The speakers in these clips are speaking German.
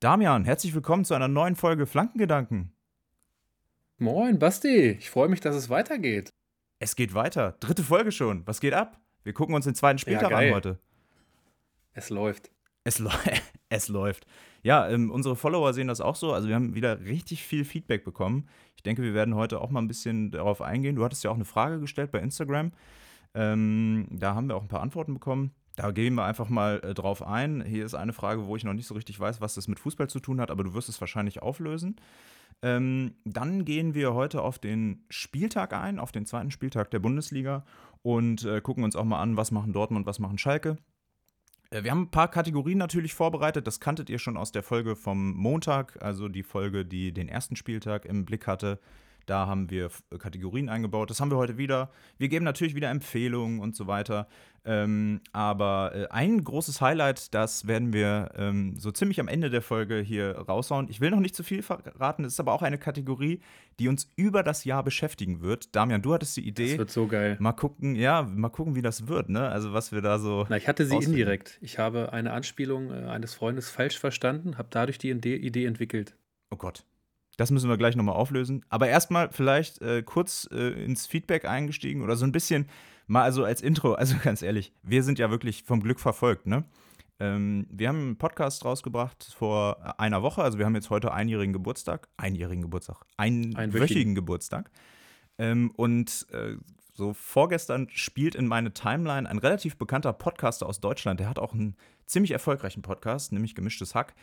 Damian, herzlich willkommen zu einer neuen Folge Flankengedanken. Moin, Basti. Ich freue mich, dass es weitergeht. Es geht weiter. Dritte Folge schon. Was geht ab? Wir gucken uns den zweiten Spieltag ja, an heute. Es läuft. Es, es läuft. Ja, ähm, unsere Follower sehen das auch so. Also wir haben wieder richtig viel Feedback bekommen. Ich denke, wir werden heute auch mal ein bisschen darauf eingehen. Du hattest ja auch eine Frage gestellt bei Instagram. Ähm, da haben wir auch ein paar Antworten bekommen. Da gehen wir einfach mal äh, drauf ein. Hier ist eine Frage, wo ich noch nicht so richtig weiß, was das mit Fußball zu tun hat, aber du wirst es wahrscheinlich auflösen. Ähm, dann gehen wir heute auf den Spieltag ein, auf den zweiten Spieltag der Bundesliga und äh, gucken uns auch mal an, was machen Dortmund, was machen Schalke. Äh, wir haben ein paar Kategorien natürlich vorbereitet. Das kanntet ihr schon aus der Folge vom Montag, also die Folge, die den ersten Spieltag im Blick hatte. Da haben wir Kategorien eingebaut. Das haben wir heute wieder. Wir geben natürlich wieder Empfehlungen und so weiter. Ähm, aber äh, ein großes Highlight, das werden wir ähm, so ziemlich am Ende der Folge hier raushauen. Ich will noch nicht zu viel verraten. Es ist aber auch eine Kategorie, die uns über das Jahr beschäftigen wird. Damian, du hattest die Idee. Das wird so geil. Mal gucken, ja, mal gucken, wie das wird, ne? Also was wir da so. Na, ich hatte sie ausfinden. indirekt. Ich habe eine Anspielung äh, eines Freundes falsch verstanden, habe dadurch die Idee entwickelt. Oh Gott. Das müssen wir gleich nochmal auflösen. Aber erstmal vielleicht äh, kurz äh, ins Feedback eingestiegen oder so ein bisschen mal also als Intro. Also ganz ehrlich, wir sind ja wirklich vom Glück verfolgt, ne? Ähm, wir haben einen Podcast rausgebracht vor einer Woche. Also wir haben jetzt heute einjährigen Geburtstag. Einjährigen Geburtstag. Ein wöchigen Geburtstag. Ähm, und äh, so vorgestern spielt in meine Timeline ein relativ bekannter Podcaster aus Deutschland. Der hat auch einen ziemlich erfolgreichen Podcast, nämlich Gemischtes Hack.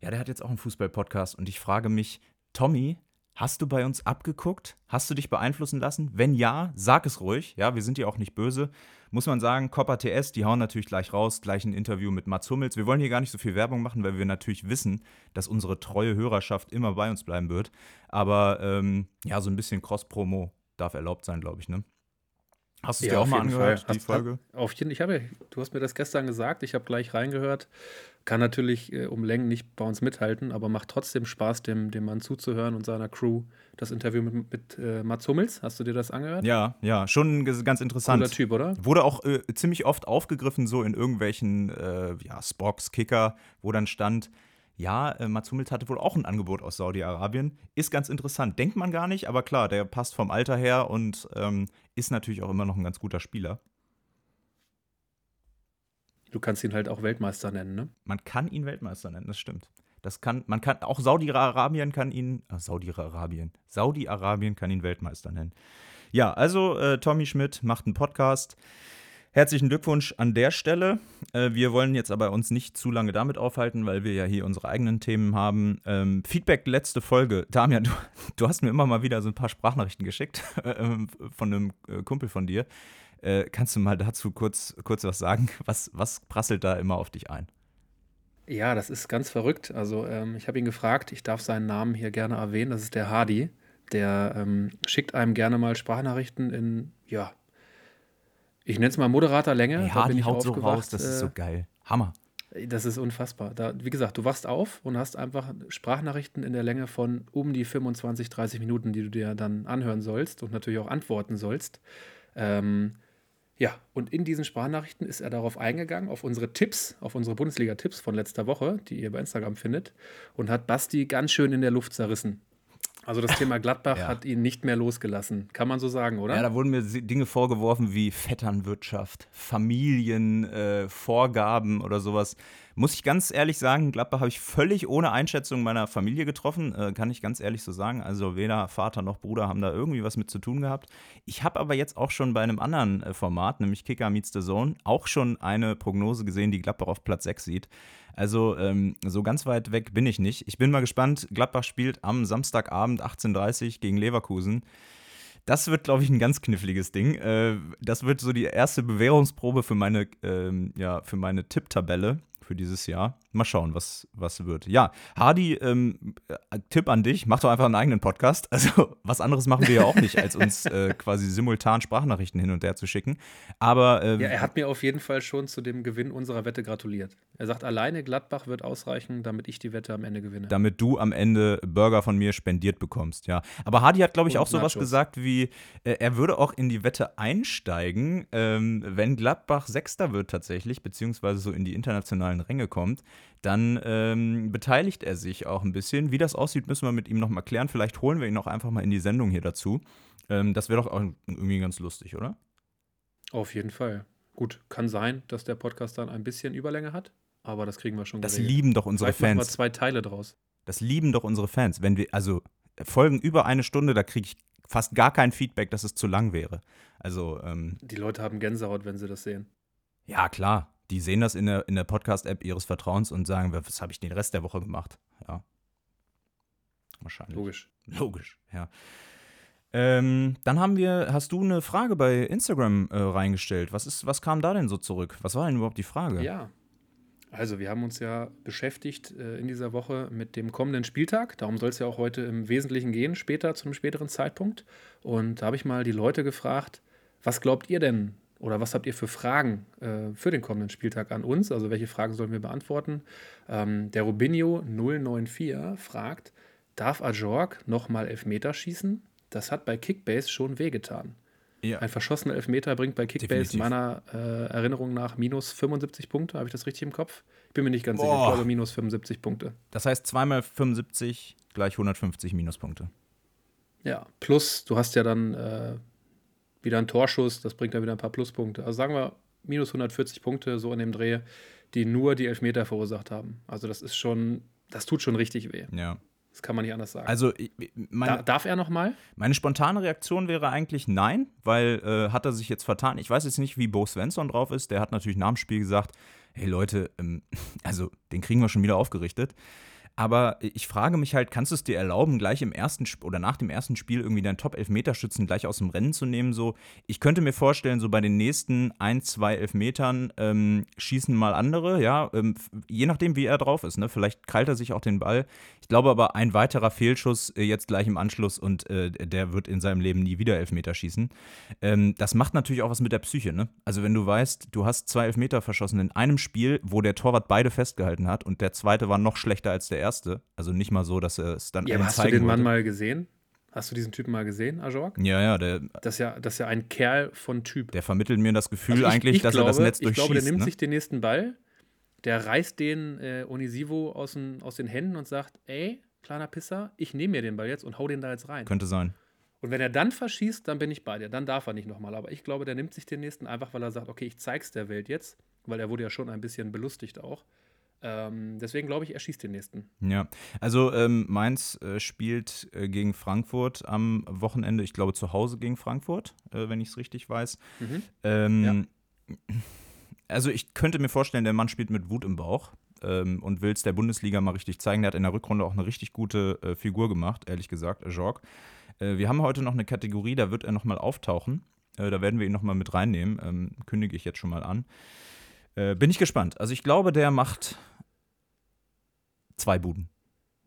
Ja, der hat jetzt auch einen Fußball-Podcast und ich frage mich, Tommy, hast du bei uns abgeguckt? Hast du dich beeinflussen lassen? Wenn ja, sag es ruhig. Ja, wir sind ja auch nicht böse. Muss man sagen, Copper TS, die hauen natürlich gleich raus, gleich ein Interview mit Mats Hummels. Wir wollen hier gar nicht so viel Werbung machen, weil wir natürlich wissen, dass unsere treue Hörerschaft immer bei uns bleiben wird. Aber ähm, ja, so ein bisschen Cross-Promo darf erlaubt sein, glaube ich, ne? Hast du es ja, dir auch mal angehört, Fall. die hast, Folge? Auf jeden, ich habe, du hast mir das gestern gesagt, ich habe gleich reingehört. Kann natürlich äh, um Längen nicht bei uns mithalten, aber macht trotzdem Spaß, dem, dem Mann zuzuhören und seiner Crew. Das Interview mit, mit äh, Mats Hummels, hast du dir das angehört? Ja, ja, schon ganz interessant. Cooler Typ, oder? Wurde auch äh, ziemlich oft aufgegriffen, so in irgendwelchen äh, ja, Spocks, Kicker, wo dann stand, ja, äh, Mats Hummels hatte wohl auch ein Angebot aus Saudi-Arabien. Ist ganz interessant. Denkt man gar nicht, aber klar, der passt vom Alter her und ähm, ist natürlich auch immer noch ein ganz guter Spieler. Du kannst ihn halt auch Weltmeister nennen, ne? Man kann ihn Weltmeister nennen, das stimmt. Das kann, man kann, auch Saudi-Arabien kann ihn, äh, Saudi-Arabien, Saudi-Arabien kann ihn Weltmeister nennen. Ja, also äh, Tommy Schmidt macht einen Podcast. Herzlichen Glückwunsch an der Stelle. Äh, wir wollen jetzt aber uns nicht zu lange damit aufhalten, weil wir ja hier unsere eigenen Themen haben. Ähm, Feedback letzte Folge. Damian, du, du, hast mir immer mal wieder so ein paar Sprachnachrichten geschickt äh, von einem äh, Kumpel von dir. Äh, kannst du mal dazu kurz, kurz was sagen? Was, was prasselt da immer auf dich ein? Ja, das ist ganz verrückt. Also ähm, ich habe ihn gefragt, ich darf seinen Namen hier gerne erwähnen, das ist der Hardy. Der ähm, schickt einem gerne mal Sprachnachrichten in, ja, ich nenne es mal moderater Länge. Hey, Hardy haut so raus, das ist so äh, geil. Hammer. Das ist unfassbar. Da, wie gesagt, du wachst auf und hast einfach Sprachnachrichten in der Länge von um die 25, 30 Minuten, die du dir dann anhören sollst und natürlich auch antworten sollst. Ähm, ja, und in diesen Sprachnachrichten ist er darauf eingegangen, auf unsere Tipps, auf unsere Bundesliga-Tipps von letzter Woche, die ihr bei Instagram findet, und hat Basti ganz schön in der Luft zerrissen. Also das Thema Gladbach ja. hat ihn nicht mehr losgelassen, kann man so sagen, oder? Ja, da wurden mir Dinge vorgeworfen wie Vetternwirtschaft, Familienvorgaben äh, oder sowas. Muss ich ganz ehrlich sagen, Gladbach habe ich völlig ohne Einschätzung meiner Familie getroffen, äh, kann ich ganz ehrlich so sagen. Also weder Vater noch Bruder haben da irgendwie was mit zu tun gehabt. Ich habe aber jetzt auch schon bei einem anderen äh, Format, nämlich Kicker Meets the Zone, auch schon eine Prognose gesehen, die Gladbach auf Platz 6 sieht. Also ähm, so ganz weit weg bin ich nicht. Ich bin mal gespannt. Gladbach spielt am Samstagabend 18.30 Uhr gegen Leverkusen. Das wird, glaube ich, ein ganz kniffliges Ding. Äh, das wird so die erste Bewährungsprobe für meine, ähm, ja, für meine Tipptabelle für dieses Jahr. Mal schauen, was, was wird. Ja, Hardy, ähm, äh, Tipp an dich, mach doch einfach einen eigenen Podcast. Also, was anderes machen wir ja auch nicht, als uns äh, quasi simultan Sprachnachrichten hin und her zu schicken. Aber. Äh, ja, er hat mir auf jeden Fall schon zu dem Gewinn unserer Wette gratuliert. Er sagt, alleine Gladbach wird ausreichen, damit ich die Wette am Ende gewinne. Damit du am Ende Burger von mir spendiert bekommst, ja. Aber Hardy hat, glaube ich, und auch sowas gesagt wie, äh, er würde auch in die Wette einsteigen, ähm, wenn Gladbach Sechster wird tatsächlich, beziehungsweise so in die internationalen Ränge kommt. Dann ähm, beteiligt er sich auch ein bisschen. Wie das aussieht, müssen wir mit ihm nochmal klären. Vielleicht holen wir ihn auch einfach mal in die Sendung hier dazu. Ähm, das wäre doch auch irgendwie ganz lustig, oder? Auf jeden Fall. Gut, kann sein, dass der Podcast dann ein bisschen Überlänge hat, aber das kriegen wir schon Das geregelt. lieben doch unsere Vielleicht Fans. Machen zwei Teile draus. Das lieben doch unsere Fans. Wenn wir, also Folgen über eine Stunde, da kriege ich fast gar kein Feedback, dass es zu lang wäre. Also, ähm, Die Leute haben Gänsehaut, wenn sie das sehen. Ja, klar. Die sehen das in der, in der Podcast-App ihres Vertrauens und sagen, was habe ich den Rest der Woche gemacht? Ja. Wahrscheinlich. Logisch. Logisch, ja. Ähm, dann haben wir, hast du eine Frage bei Instagram äh, reingestellt. Was, ist, was kam da denn so zurück? Was war denn überhaupt die Frage? Ja, also wir haben uns ja beschäftigt äh, in dieser Woche mit dem kommenden Spieltag. Darum soll es ja auch heute im Wesentlichen gehen, später, zu einem späteren Zeitpunkt. Und da habe ich mal die Leute gefragt, was glaubt ihr denn oder was habt ihr für Fragen äh, für den kommenden Spieltag an uns? Also welche Fragen sollen wir beantworten? Ähm, der Rubinho 094 fragt, darf Ajorg nochmal Elfmeter schießen? Das hat bei Kickbase schon wehgetan. Ja. Ein verschossener Elfmeter bringt bei Kickbase Definitiv. meiner äh, Erinnerung nach minus 75 Punkte. Habe ich das richtig im Kopf? Ich bin mir nicht ganz Boah. sicher. Ich glaube minus 75 Punkte. Das heißt, zweimal 75 gleich 150 Minuspunkte. Ja, plus du hast ja dann äh, wieder einen Torschuss, das bringt dann wieder ein paar Pluspunkte. Also sagen wir minus 140 Punkte so in dem Dreh, die nur die Elfmeter verursacht haben. Also das ist schon, das tut schon richtig weh. Ja. Das kann man nicht anders sagen. Also, meine, da, darf er noch mal? Meine spontane Reaktion wäre eigentlich nein, weil äh, hat er sich jetzt vertan. Ich weiß jetzt nicht, wie Bo Svensson drauf ist. Der hat natürlich nach dem Spiel gesagt: Hey Leute, ähm, also den kriegen wir schon wieder aufgerichtet. Aber ich frage mich halt, kannst du es dir erlauben, gleich im ersten Sp oder nach dem ersten Spiel irgendwie deinen Top-Elfmeterschützen gleich aus dem Rennen zu nehmen? So, ich könnte mir vorstellen, so bei den nächsten ein, zwei Elfmetern ähm, schießen mal andere, ja, ähm, je nachdem, wie er drauf ist. Ne? Vielleicht krallt er sich auch den Ball. Ich glaube aber, ein weiterer Fehlschuss äh, jetzt gleich im Anschluss und äh, der wird in seinem Leben nie wieder Elfmeter schießen. Ähm, das macht natürlich auch was mit der Psyche, ne? Also, wenn du weißt, du hast zwei Elfmeter verschossen in einem Spiel, wo der Torwart beide festgehalten hat und der zweite war noch schlechter als der erste. Also nicht mal so, dass er es dann ja, aber hast du den wollte. Mann mal gesehen? Hast du diesen Typen mal gesehen, Ajorg? Ja, ja. Der, das, ist ja das ist ja ein Kerl von Typ. Der vermittelt mir das Gefühl also ich, eigentlich, ich dass glaube, er das Netz durchschießt. Ich glaube, der nimmt ne? sich den nächsten Ball, der reißt den äh, Onisivo aus den, aus den Händen und sagt, ey, kleiner Pisser, ich nehme mir den Ball jetzt und hau den da jetzt rein. Könnte sein. Und wenn er dann verschießt, dann bin ich bei dir. Dann darf er nicht nochmal. Aber ich glaube, der nimmt sich den nächsten einfach, weil er sagt, okay, ich zeig's der Welt jetzt. Weil er wurde ja schon ein bisschen belustigt auch. Ähm, deswegen glaube ich, er schießt den nächsten. Ja, also ähm, Mainz äh, spielt äh, gegen Frankfurt am Wochenende, ich glaube zu Hause gegen Frankfurt, äh, wenn ich es richtig weiß. Mhm. Ähm, ja. Also ich könnte mir vorstellen, der Mann spielt mit Wut im Bauch ähm, und will es der Bundesliga mal richtig zeigen. Der hat in der Rückrunde auch eine richtig gute äh, Figur gemacht, ehrlich gesagt, Jorg. Äh, wir haben heute noch eine Kategorie, da wird er nochmal auftauchen. Äh, da werden wir ihn nochmal mit reinnehmen, ähm, kündige ich jetzt schon mal an. bin ich gespannt. Also ich glaube, der macht Zwei Buden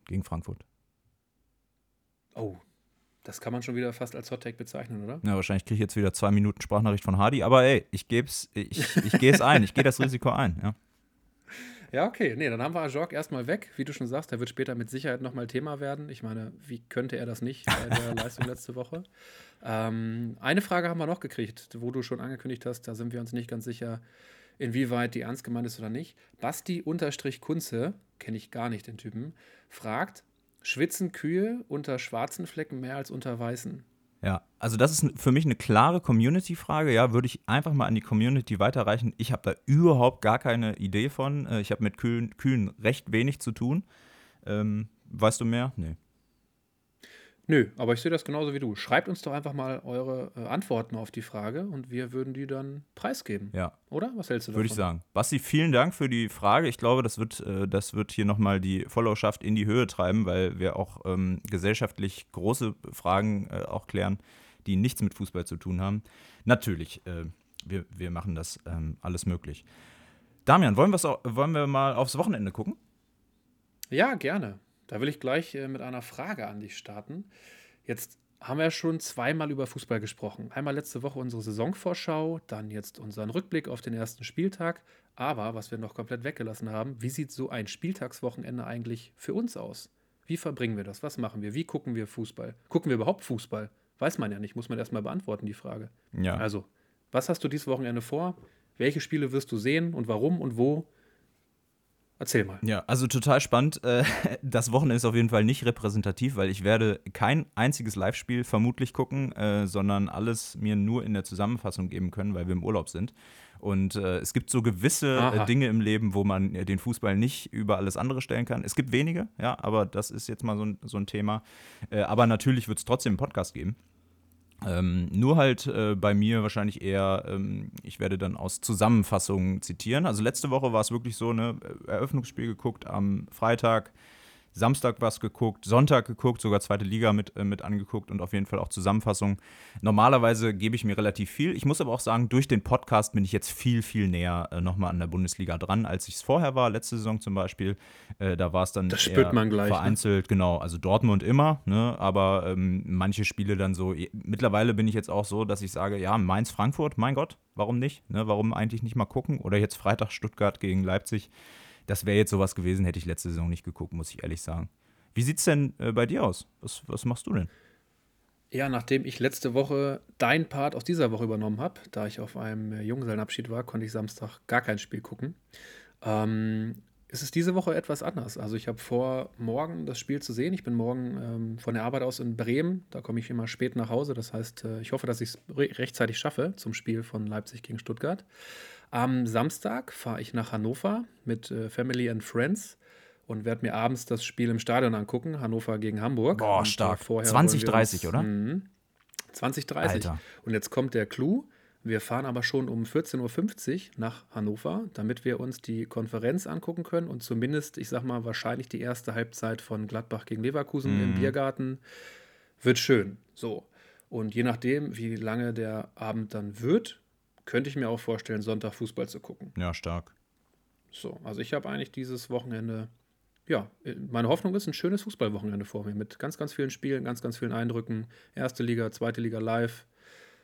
gegen Frankfurt. Oh, das kann man schon wieder fast als Hottake bezeichnen, oder? Ja, wahrscheinlich kriege ich jetzt wieder zwei Minuten Sprachnachricht von Hardy, aber ey, ich geb's, ich, ich gehe es ein, ich gehe das Risiko ein, ja. Ja, okay. Nee, dann haben wir Ajorg erstmal weg. Wie du schon sagst, der wird später mit Sicherheit nochmal Thema werden. Ich meine, wie könnte er das nicht bei der Leistung letzte Woche? Ähm, eine Frage haben wir noch gekriegt, wo du schon angekündigt hast, da sind wir uns nicht ganz sicher, inwieweit die ernst gemeint ist oder nicht. Basti-Kunze, kenne ich gar nicht den Typen, fragt, schwitzen Kühe unter schwarzen Flecken mehr als unter weißen? Ja, also das ist für mich eine klare Community-Frage. Ja, würde ich einfach mal an die Community weiterreichen. Ich habe da überhaupt gar keine Idee von. Äh, ich habe mit Kühen, Kühen recht wenig zu tun. Ähm, weißt du mehr? Nee. Nö, aber ich sehe das genauso wie du. Schreibt uns doch einfach mal eure äh, Antworten auf die Frage und wir würden die dann preisgeben. Ja. Oder? Was hältst du davon? Würde ich sagen. Basti, vielen Dank für die Frage. Ich glaube, das wird, äh, das wird hier nochmal die Followerschaft in die Höhe treiben, weil wir auch ähm, gesellschaftlich große Fragen äh, auch klären, die nichts mit Fußball zu tun haben. Natürlich, äh, wir, wir machen das ähm, alles möglich. Damian, wollen, wollen wir mal aufs Wochenende gucken? Ja, gerne. Da will ich gleich äh, mit einer Frage an dich starten. Jetzt haben wir schon zweimal über Fußball gesprochen. Einmal letzte Woche unsere Saisonvorschau, dann jetzt unseren Rückblick auf den ersten Spieltag. Aber was wir noch komplett weggelassen haben, wie sieht so ein Spieltagswochenende eigentlich für uns aus? Wie verbringen wir das? Was machen wir? Wie gucken wir Fußball? Gucken wir überhaupt Fußball? Weiß man ja nicht, muss man erstmal beantworten, die Frage. Ja. Also, was hast du dieses Wochenende vor? Welche Spiele wirst du sehen und warum und wo? Erzähl mal. Ja, also total spannend. Äh, das Wochenende ist auf jeden Fall nicht repräsentativ, weil ich werde kein einziges Live-Spiel vermutlich gucken, äh, sondern alles mir nur in der Zusammenfassung geben können, weil wir im Urlaub sind. Und äh, es gibt so gewisse äh, Dinge im Leben, wo man den Fußball nicht über alles andere stellen kann. Es gibt wenige, ja, aber das ist jetzt mal so ein, so ein Thema. Aber natürlich wird es trotzdem einen Podcast geben. Ähm, nur halt äh, bei mir wahrscheinlich eher, ähm, ich werde dann aus Zusammenfassungen zitieren. Also letzte Woche war es wirklich so, ne, Eröffnungsspiel geguckt am Freitag, Samstag was geguckt, Sonntag geguckt, sogar zweite Liga mit, äh, mit angeguckt und auf jeden Fall auch Zusammenfassung. Normalerweise gebe ich mir relativ viel. Ich muss aber auch sagen, durch den Podcast bin ich jetzt viel, viel näher äh, nochmal an der Bundesliga dran, als ich es vorher war, letzte Saison zum Beispiel. Äh, da war es dann das spürt man gleich, ne? vereinzelt, ne? genau. Also Dortmund immer, ne? aber ähm, manche Spiele dann so. Mittlerweile bin ich jetzt auch so, dass ich sage, ja, Mainz-Frankfurt, mein Gott, warum nicht? Ne? Warum eigentlich nicht mal gucken? Oder jetzt Freitag Stuttgart gegen Leipzig das wäre jetzt sowas gewesen, hätte ich letzte Saison nicht geguckt, muss ich ehrlich sagen. Wie sieht es denn äh, bei dir aus? Was, was machst du denn? Ja, nachdem ich letzte Woche dein Part aus dieser Woche übernommen habe, da ich auf einem äh, Junggesellenabschied war, konnte ich Samstag gar kein Spiel gucken. Ähm, ist es diese Woche etwas anders. Also ich habe vor, morgen das Spiel zu sehen. Ich bin morgen ähm, von der Arbeit aus in Bremen. Da komme ich immer spät nach Hause. Das heißt, äh, ich hoffe, dass ich es re rechtzeitig schaffe zum Spiel von Leipzig gegen Stuttgart. Am Samstag fahre ich nach Hannover mit äh, Family and Friends und werde mir abends das Spiel im Stadion angucken, Hannover gegen Hamburg. Boah, und, äh, stark. 2030, oder? Mh, 2030. Alter. Und jetzt kommt der Clou. Wir fahren aber schon um 14.50 Uhr nach Hannover, damit wir uns die Konferenz angucken können und zumindest, ich sag mal, wahrscheinlich die erste Halbzeit von Gladbach gegen Leverkusen mhm. im Biergarten wird schön. So. Und je nachdem, wie lange der Abend dann wird, könnte ich mir auch vorstellen, Sonntag Fußball zu gucken. Ja, stark. So, also ich habe eigentlich dieses Wochenende, ja, meine Hoffnung ist ein schönes Fußballwochenende vor mir mit ganz, ganz vielen Spielen, ganz, ganz vielen Eindrücken. Erste Liga, zweite Liga live.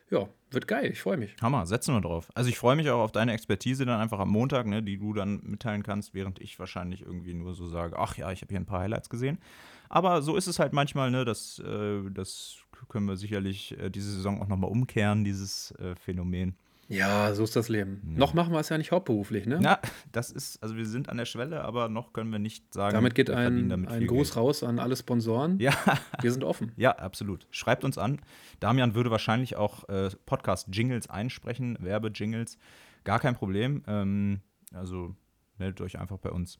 Ja, wird geil, ich freue mich. Hammer, setzen wir drauf. Also ich freue mich auch auf deine Expertise dann einfach am Montag, ne, die du dann mitteilen kannst, während ich wahrscheinlich irgendwie nur so sage, ach ja, ich habe hier ein paar Highlights gesehen. Aber so ist es halt manchmal, ne, das, äh, das können wir sicherlich äh, diese Saison auch nochmal umkehren, dieses äh, Phänomen. Ja, so ist das Leben. Ja. Noch machen wir es ja nicht hauptberuflich, ne? Ja, das ist, also wir sind an der Schwelle, aber noch können wir nicht sagen. Damit geht ein, damit ein Gruß Geld. raus an alle Sponsoren. Ja. Wir sind offen. Ja, absolut. Schreibt uns an. Damian würde wahrscheinlich auch äh, Podcast-Jingles einsprechen, Werbe-Jingles. Gar kein Problem. Ähm, also meldet euch einfach bei uns.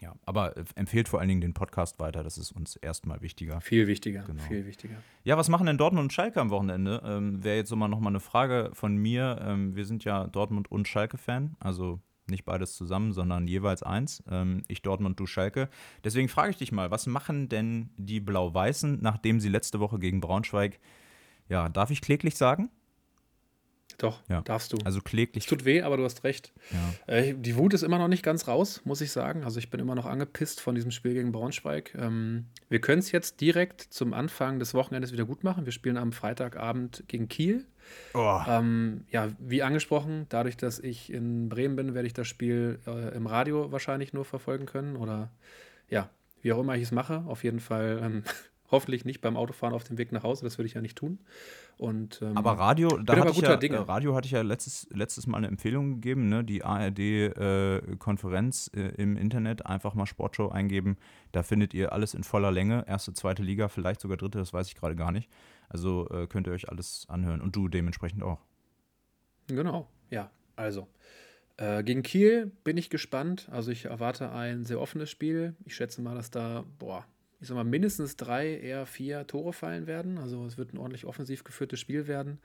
Ja, aber äh, empfehlt vor allen Dingen den Podcast weiter, das ist uns erstmal wichtiger. Viel wichtiger, genau. viel wichtiger. Ja, was machen denn Dortmund und Schalke am Wochenende? Ähm, Wäre jetzt noch mal eine Frage von mir. Ähm, wir sind ja Dortmund und Schalke-Fan, also nicht beides zusammen, sondern jeweils eins. Ähm, ich Dortmund, du Schalke. Deswegen frage ich dich mal, was machen denn die Blau-Weißen, nachdem sie letzte Woche gegen Braunschweig, ja, darf ich kläglich sagen? Doch, ja. darfst du. Also kläglich. Es tut weh, aber du hast recht. Ja. Äh, die Wut ist immer noch nicht ganz raus, muss ich sagen. Also ich bin immer noch angepisst von diesem Spiel gegen Braunschweig. Ähm, wir können es jetzt direkt zum Anfang des Wochenendes wieder gut machen. Wir spielen am Freitagabend gegen Kiel. Oh. Ähm, ja, wie angesprochen, dadurch, dass ich in Bremen bin, werde ich das Spiel äh, im Radio wahrscheinlich nur verfolgen können. Oder ja, wie auch immer ich es mache. Auf jeden Fall ähm, hoffentlich nicht beim Autofahren auf dem Weg nach Hause. Das würde ich ja nicht tun. Und, ähm, aber Radio, da hatte ich ja, Dinge. Radio hatte ich ja letztes, letztes Mal eine Empfehlung gegeben, ne? die ARD-Konferenz äh, äh, im Internet, einfach mal Sportshow eingeben. Da findet ihr alles in voller Länge. Erste, zweite Liga, vielleicht sogar dritte, das weiß ich gerade gar nicht. Also äh, könnt ihr euch alles anhören und du dementsprechend auch. Genau, ja. Also, äh, gegen Kiel bin ich gespannt. Also, ich erwarte ein sehr offenes Spiel. Ich schätze mal, dass da, boah, ich sag mal, mindestens drei, eher vier Tore fallen werden. Also es wird ein ordentlich offensiv geführtes Spiel werden.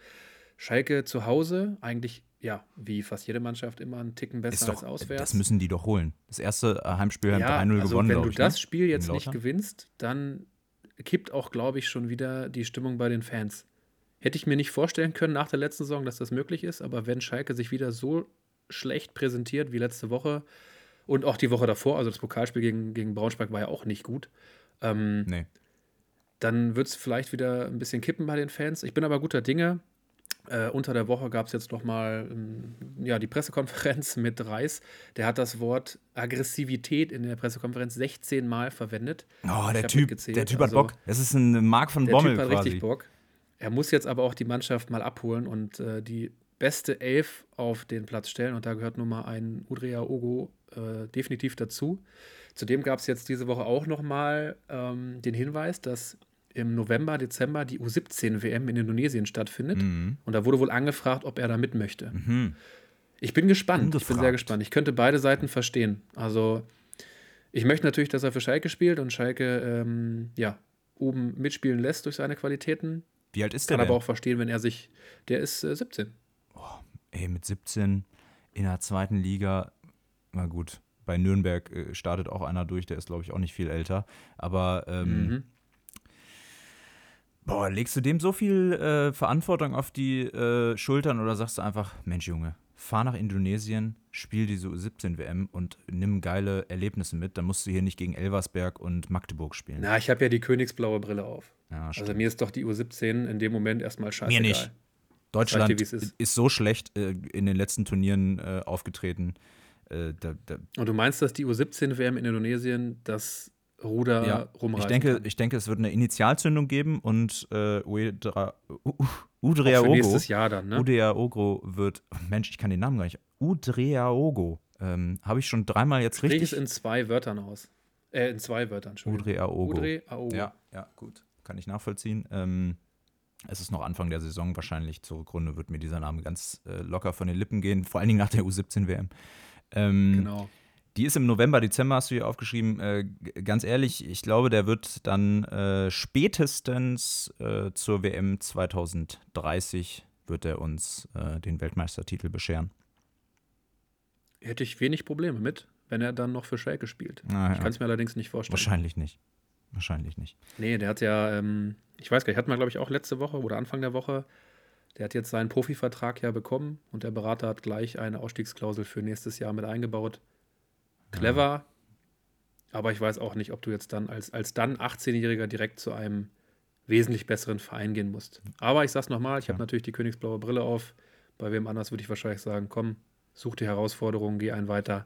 Schalke zu Hause, eigentlich, ja, wie fast jede Mannschaft, immer einen Ticken besser doch, als auswärts. Das müssen die doch holen. Das erste äh, Heimspiel haben ja, 3-0 also gewonnen, Wenn du das ne? Spiel jetzt nicht gewinnst, dann kippt auch, glaube ich, schon wieder die Stimmung bei den Fans. Hätte ich mir nicht vorstellen können nach der letzten Saison, dass das möglich ist, aber wenn Schalke sich wieder so schlecht präsentiert wie letzte Woche und auch die Woche davor, also das Pokalspiel gegen, gegen Braunschweig war ja auch nicht gut, ähm, nee. Dann wird es vielleicht wieder ein bisschen kippen bei den Fans. Ich bin aber guter Dinge. Äh, unter der Woche gab es jetzt noch mal ähm, ja, die Pressekonferenz mit Reis. Der hat das Wort Aggressivität in der Pressekonferenz 16 Mal verwendet. Oh, der Typ, der Typ hat also, Bock. Es ist ein Mark von Bommel der typ hat quasi. richtig Bock. Er muss jetzt aber auch die Mannschaft mal abholen und äh, die beste Elf auf den Platz stellen und da gehört nun mal ein Udrea Ogo äh, definitiv dazu. Zudem gab es jetzt diese Woche auch nochmal ähm, den Hinweis, dass im November, Dezember die U17-WM in Indonesien stattfindet. Mhm. Und da wurde wohl angefragt, ob er da mit möchte. Mhm. Ich bin gespannt. Ich bin sehr gespannt. Ich könnte beide Seiten verstehen. Also, ich möchte natürlich, dass er für Schalke spielt und Schalke, ähm, ja, oben mitspielen lässt durch seine Qualitäten. Wie alt ist der Kann aber auch verstehen, wenn er sich. Der ist äh, 17. Ey, mit 17 in der zweiten Liga, na gut, bei Nürnberg äh, startet auch einer durch, der ist, glaube ich, auch nicht viel älter. Aber ähm, Mhm. boah, legst du dem so viel äh, Verantwortung auf die äh, Schultern oder sagst du einfach, Mensch, Junge, fahr nach Indonesien, spiel diese U17-WM und nimm geile Erlebnisse mit. Dann musst du hier nicht gegen Elversberg und Magdeburg spielen. Na, ich habe ja die königsblaue Brille auf. ja, Also, mir ist doch die U17 in dem Moment erstmal scheißegal. nicht. sag Deutschland dir, ist. ist. so schlecht äh, in den letzten Turnieren äh, aufgetreten. Äh, da, da, Und du meinst, dass die U17-WM in Indonesien das Ruder Ja, rumreißen ich denke, kann? ich denke, es wird eine Initialzündung geben und äh, Uedra- U- U- nächstes Jahr dann, ne? Udrea Ogo wird, Mensch, ich kann den Namen gar nicht. Udrea Ogo, ähm, habe ich schon dreimal jetzt Sprich es richtig. in zwei Wörtern aus. Äh, in zwei Wörtern, Entschuldigung. Udrea Ogo. Udre Aogo. Ja, ja, gut, kann ich nachvollziehen. Ähm, es ist noch Anfang der Saison wahrscheinlich. Zur Runde wird mir dieser Name ganz äh, locker von den Lippen gehen, vor allen Dingen nach der U17-WM. Ähm, Genau. Die ist im November, Dezember, hast du hier aufgeschrieben. Äh, ganz ehrlich, ich glaube, der wird dann äh, spätestens äh, zur WM 2030 wird er uns äh, den Weltmeistertitel bescheren. Hätte ich wenig Probleme mit, wenn er dann noch für Schalke spielt. Ich ja. kann es mir allerdings nicht vorstellen. Wahrscheinlich nicht. Wahrscheinlich nicht. Nee, der hat ja, ähm, ich weiß gar nicht, hat man, glaube ich, auch letzte Woche oder Anfang der Woche, der hat jetzt seinen Profivertrag ja bekommen und der Berater hat gleich eine Ausstiegsklausel für nächstes Jahr mit eingebaut. Clever, aber ich weiß auch nicht, ob du jetzt dann als, als dann 18-Jähriger direkt zu einem wesentlich besseren Verein gehen musst. Aber ich sag's nochmal, ich habe Ja. natürlich die königsblaue Brille auf. Bei wem anders würde ich wahrscheinlich sagen, komm, such die Herausforderung, geh einen weiter,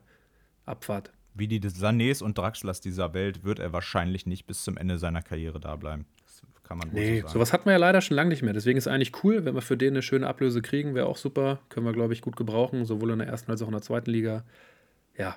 Abfahrt. Wie die Sanés und Draxlers dieser Welt wird er wahrscheinlich nicht bis zum Ende seiner Karriere da bleiben. Kann man wohl Nee, so sagen. sowas hat man ja leider schon lange nicht mehr. Deswegen ist eigentlich cool, wenn wir für den eine schöne Ablöse kriegen, wäre auch super. Können wir, glaube ich, gut gebrauchen, sowohl in der ersten als auch in der zweiten Liga. Ja,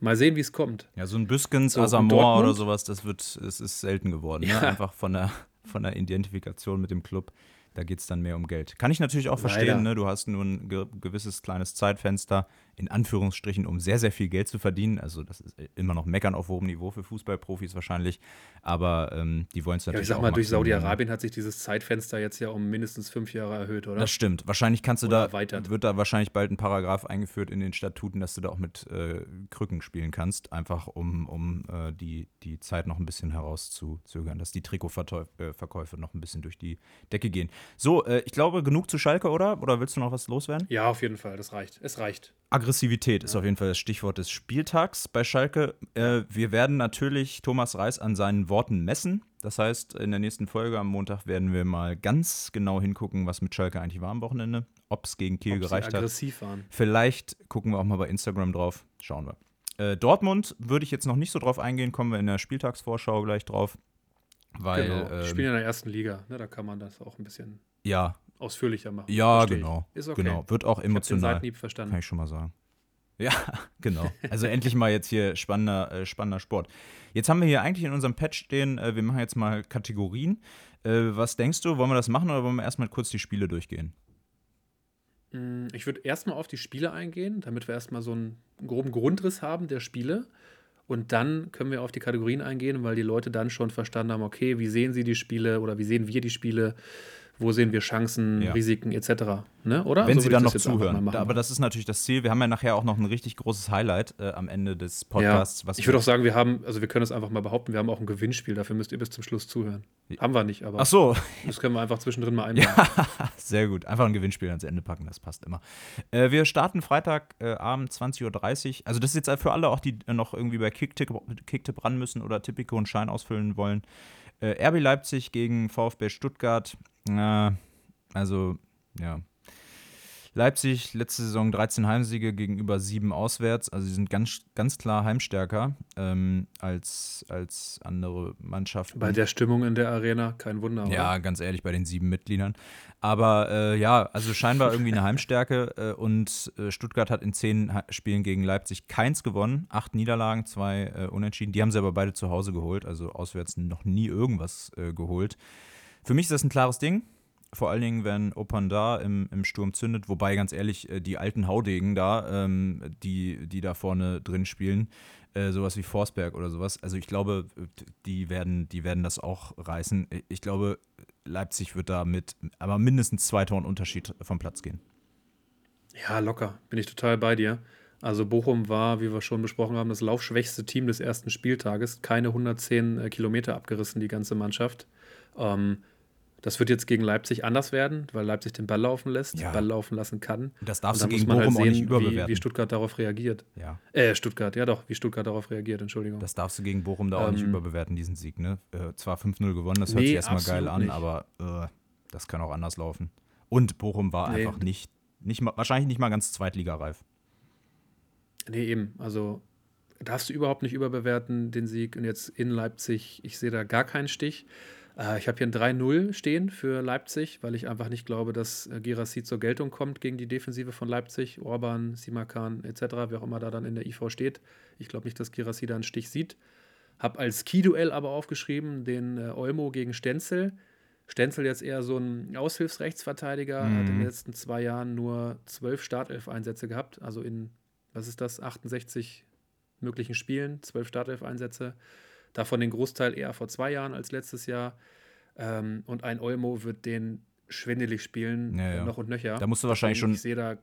mal sehen, wie es kommt. Ja, so ein Büskens, So, Asamoah oder sowas, das wird, es ist selten geworden. Ne? Ja. Einfach von der, von der Identifikation mit dem Club. Da geht es dann mehr um Geld. Kann ich natürlich auch Leider. verstehen, ne? Du hast nur ein ge gewisses kleines Zeitfenster, in Anführungsstrichen, um sehr, sehr viel Geld zu verdienen. Also, das ist immer noch meckern auf hohem Niveau für Fußballprofis wahrscheinlich. Aber ähm, die wollen es Ja, natürlich ich sag mal, durch? Saudi-Arabien hat sich dieses Zeitfenster jetzt ja um mindestens fünf Jahre erhöht, oder? Das stimmt. Wahrscheinlich kannst du Oder da, erweitert. wird da wahrscheinlich bald ein Paragraph eingeführt in den Statuten, dass du da auch mit äh, Krücken spielen kannst, einfach um, um äh, die, die Zeit noch ein bisschen herauszuzögern, dass die Trikotverkäufe noch ein bisschen durch die Decke gehen. So, äh, ich glaube, genug zu Schalke, oder? Oder willst du noch was loswerden? ja, auf jeden Fall, das reicht. Es reicht. Aggressivität ist auf jeden Fall das Stichwort des Spieltags bei Schalke. Äh, wir werden natürlich Thomas Reis an seinen Worten messen. Das heißt, in der nächsten Folge am Montag werden wir mal ganz genau hingucken, was mit Schalke eigentlich war am Wochenende. Ob es gegen Kiel Ob gereicht hat. waren. Vielleicht gucken wir auch mal bei Instagram drauf. Schauen wir. Äh, Dortmund würde ich jetzt noch nicht so drauf eingehen, kommen wir in der Spieltagsvorschau gleich drauf. Weil, genau. Die ähm, spielen in der ersten Liga. Ne, da kann man das auch ein bisschen ja, ausführlicher machen. ja, Versteh ich. genau. Ist okay. Genau, wird auch Ich hab den emotional. Verstanden. Kann ich schon mal sagen. Ja, genau. Also endlich mal jetzt hier spannender, äh, spannender Sport. Jetzt haben wir hier eigentlich in unserem Patch stehen, äh, wir machen jetzt mal Kategorien. Äh, was denkst du, wollen wir das machen oder wollen wir erstmal kurz die Spiele durchgehen? Mm, Ich würde erstmal auf die Spiele eingehen, damit wir erstmal so einen groben Grundriss haben der Spiele. Und dann können wir auf die Kategorien eingehen, weil die Leute dann schon verstanden haben, okay, wie sehen sie die Spiele oder wie sehen wir die Spiele, wo sehen wir Chancen, Ja. Risiken etc. Ne? Oder? Wenn So sie dann noch zuhören. Da, aber das ist natürlich das Ziel. Wir haben ja nachher auch noch ein richtig großes Highlight äh, am Ende des Podcasts. ja. ich würde auch sagen, wir haben, also wir können es einfach mal behaupten, wir haben auch ein Gewinnspiel, dafür müsst ihr bis zum Schluss zuhören. Haben wir nicht, aber Ach so, das können wir einfach zwischendrin mal einbauen. sehr gut. Einfach ein Gewinnspiel ans Ende packen, das passt immer. Äh, wir starten Freitag äh, Abend 20.30 Uhr. Also das ist jetzt für alle auch, die noch irgendwie bei Kicktipp, Kicktipp ran müssen oder Tipico einen Schein ausfüllen wollen. Äh, RB Leipzig gegen VfB Stuttgart. Äh, also, ja. Leipzig letzte Saison 13 Heimsiege gegenüber 7 auswärts. Also sie sind ganz, ganz klar heimstärker ähm, als, als andere Mannschaften. Bei der Stimmung in der Arena, kein Wunder. Ja, oder? ganz ehrlich, bei den sieben Mitgliedern. Aber äh, ja, also scheinbar irgendwie eine Heimstärke. Äh, und äh, Stuttgart hat in zehn Spielen gegen Leipzig keins gewonnen. Acht Niederlagen, zwei äh, Unentschieden. Die haben sie aber beide zu Hause geholt. Also auswärts noch nie irgendwas äh, geholt. Für mich ist das ein klares Ding. Vor allen Dingen, wenn Opanda im, im Sturm zündet. Wobei, ganz ehrlich, äh, die alten Haudegen da, ähm, die, die da vorne drin spielen, äh, sowas wie Forsberg oder sowas. Also ich glaube, die werden, die werden das auch reißen. Ich glaube, Leipzig wird da mit aber mindestens zwei Toren Unterschied vom Platz gehen. Ja, locker. Bin ich total bei dir. Also Bochum war, wie wir schon besprochen haben, das laufschwächste Team des ersten Spieltages. Keine 110 äh, Kilometer abgerissen, die ganze Mannschaft. Ähm, das wird jetzt gegen Leipzig anders werden, weil Leipzig den Ball laufen lässt, ja. Ball laufen lassen kann. Das darfst du gegen Bochum halt sehen, auch nicht überbewerten. Wie, wie, Stuttgart darauf reagiert. Ja. Äh, Stuttgart, ja doch, wie Stuttgart darauf reagiert, Entschuldigung. Das darfst du gegen Bochum da auch ähm, nicht überbewerten, diesen Sieg. Ne? Äh, zwar 5-0 gewonnen, das hört nee, sich erstmal geil an, nicht. aber äh, das kann auch anders laufen. Und Bochum war nee. einfach nicht, nicht mal, wahrscheinlich nicht mal ganz zweitligareif. Nee, eben. Also darfst du überhaupt nicht überbewerten, den Sieg. Und jetzt in Leipzig, ich sehe da gar keinen Stich. Äh, ich habe hier ein 3-0 stehen für Leipzig, weil ich einfach nicht glaube, dass äh, Girassi zur Geltung kommt gegen die Defensive von Leipzig. Orban, Simakan etc., wer auch immer da dann in der IV steht. Ich glaube nicht, dass Girassi da einen Stich sieht. Habe als Key-Duell aber aufgeschrieben den äh, Olmo gegen Stenzel. Stenzel jetzt eher so ein Aushilfsrechtsverteidiger, mhm. hat in den letzten zwei Jahren nur zwölf Startelf-Einsätze gehabt. Also in, was ist das, 68 möglichen Spielen, zwölf Startelf-Einsätze. Davon den Großteil eher vor zwei Jahren als letztes Jahr. Ähm, und ein Olmo wird den schwindelig spielen, ja, ja. noch und nöcher. Da musst du wahrscheinlich schon. Ich sehe da.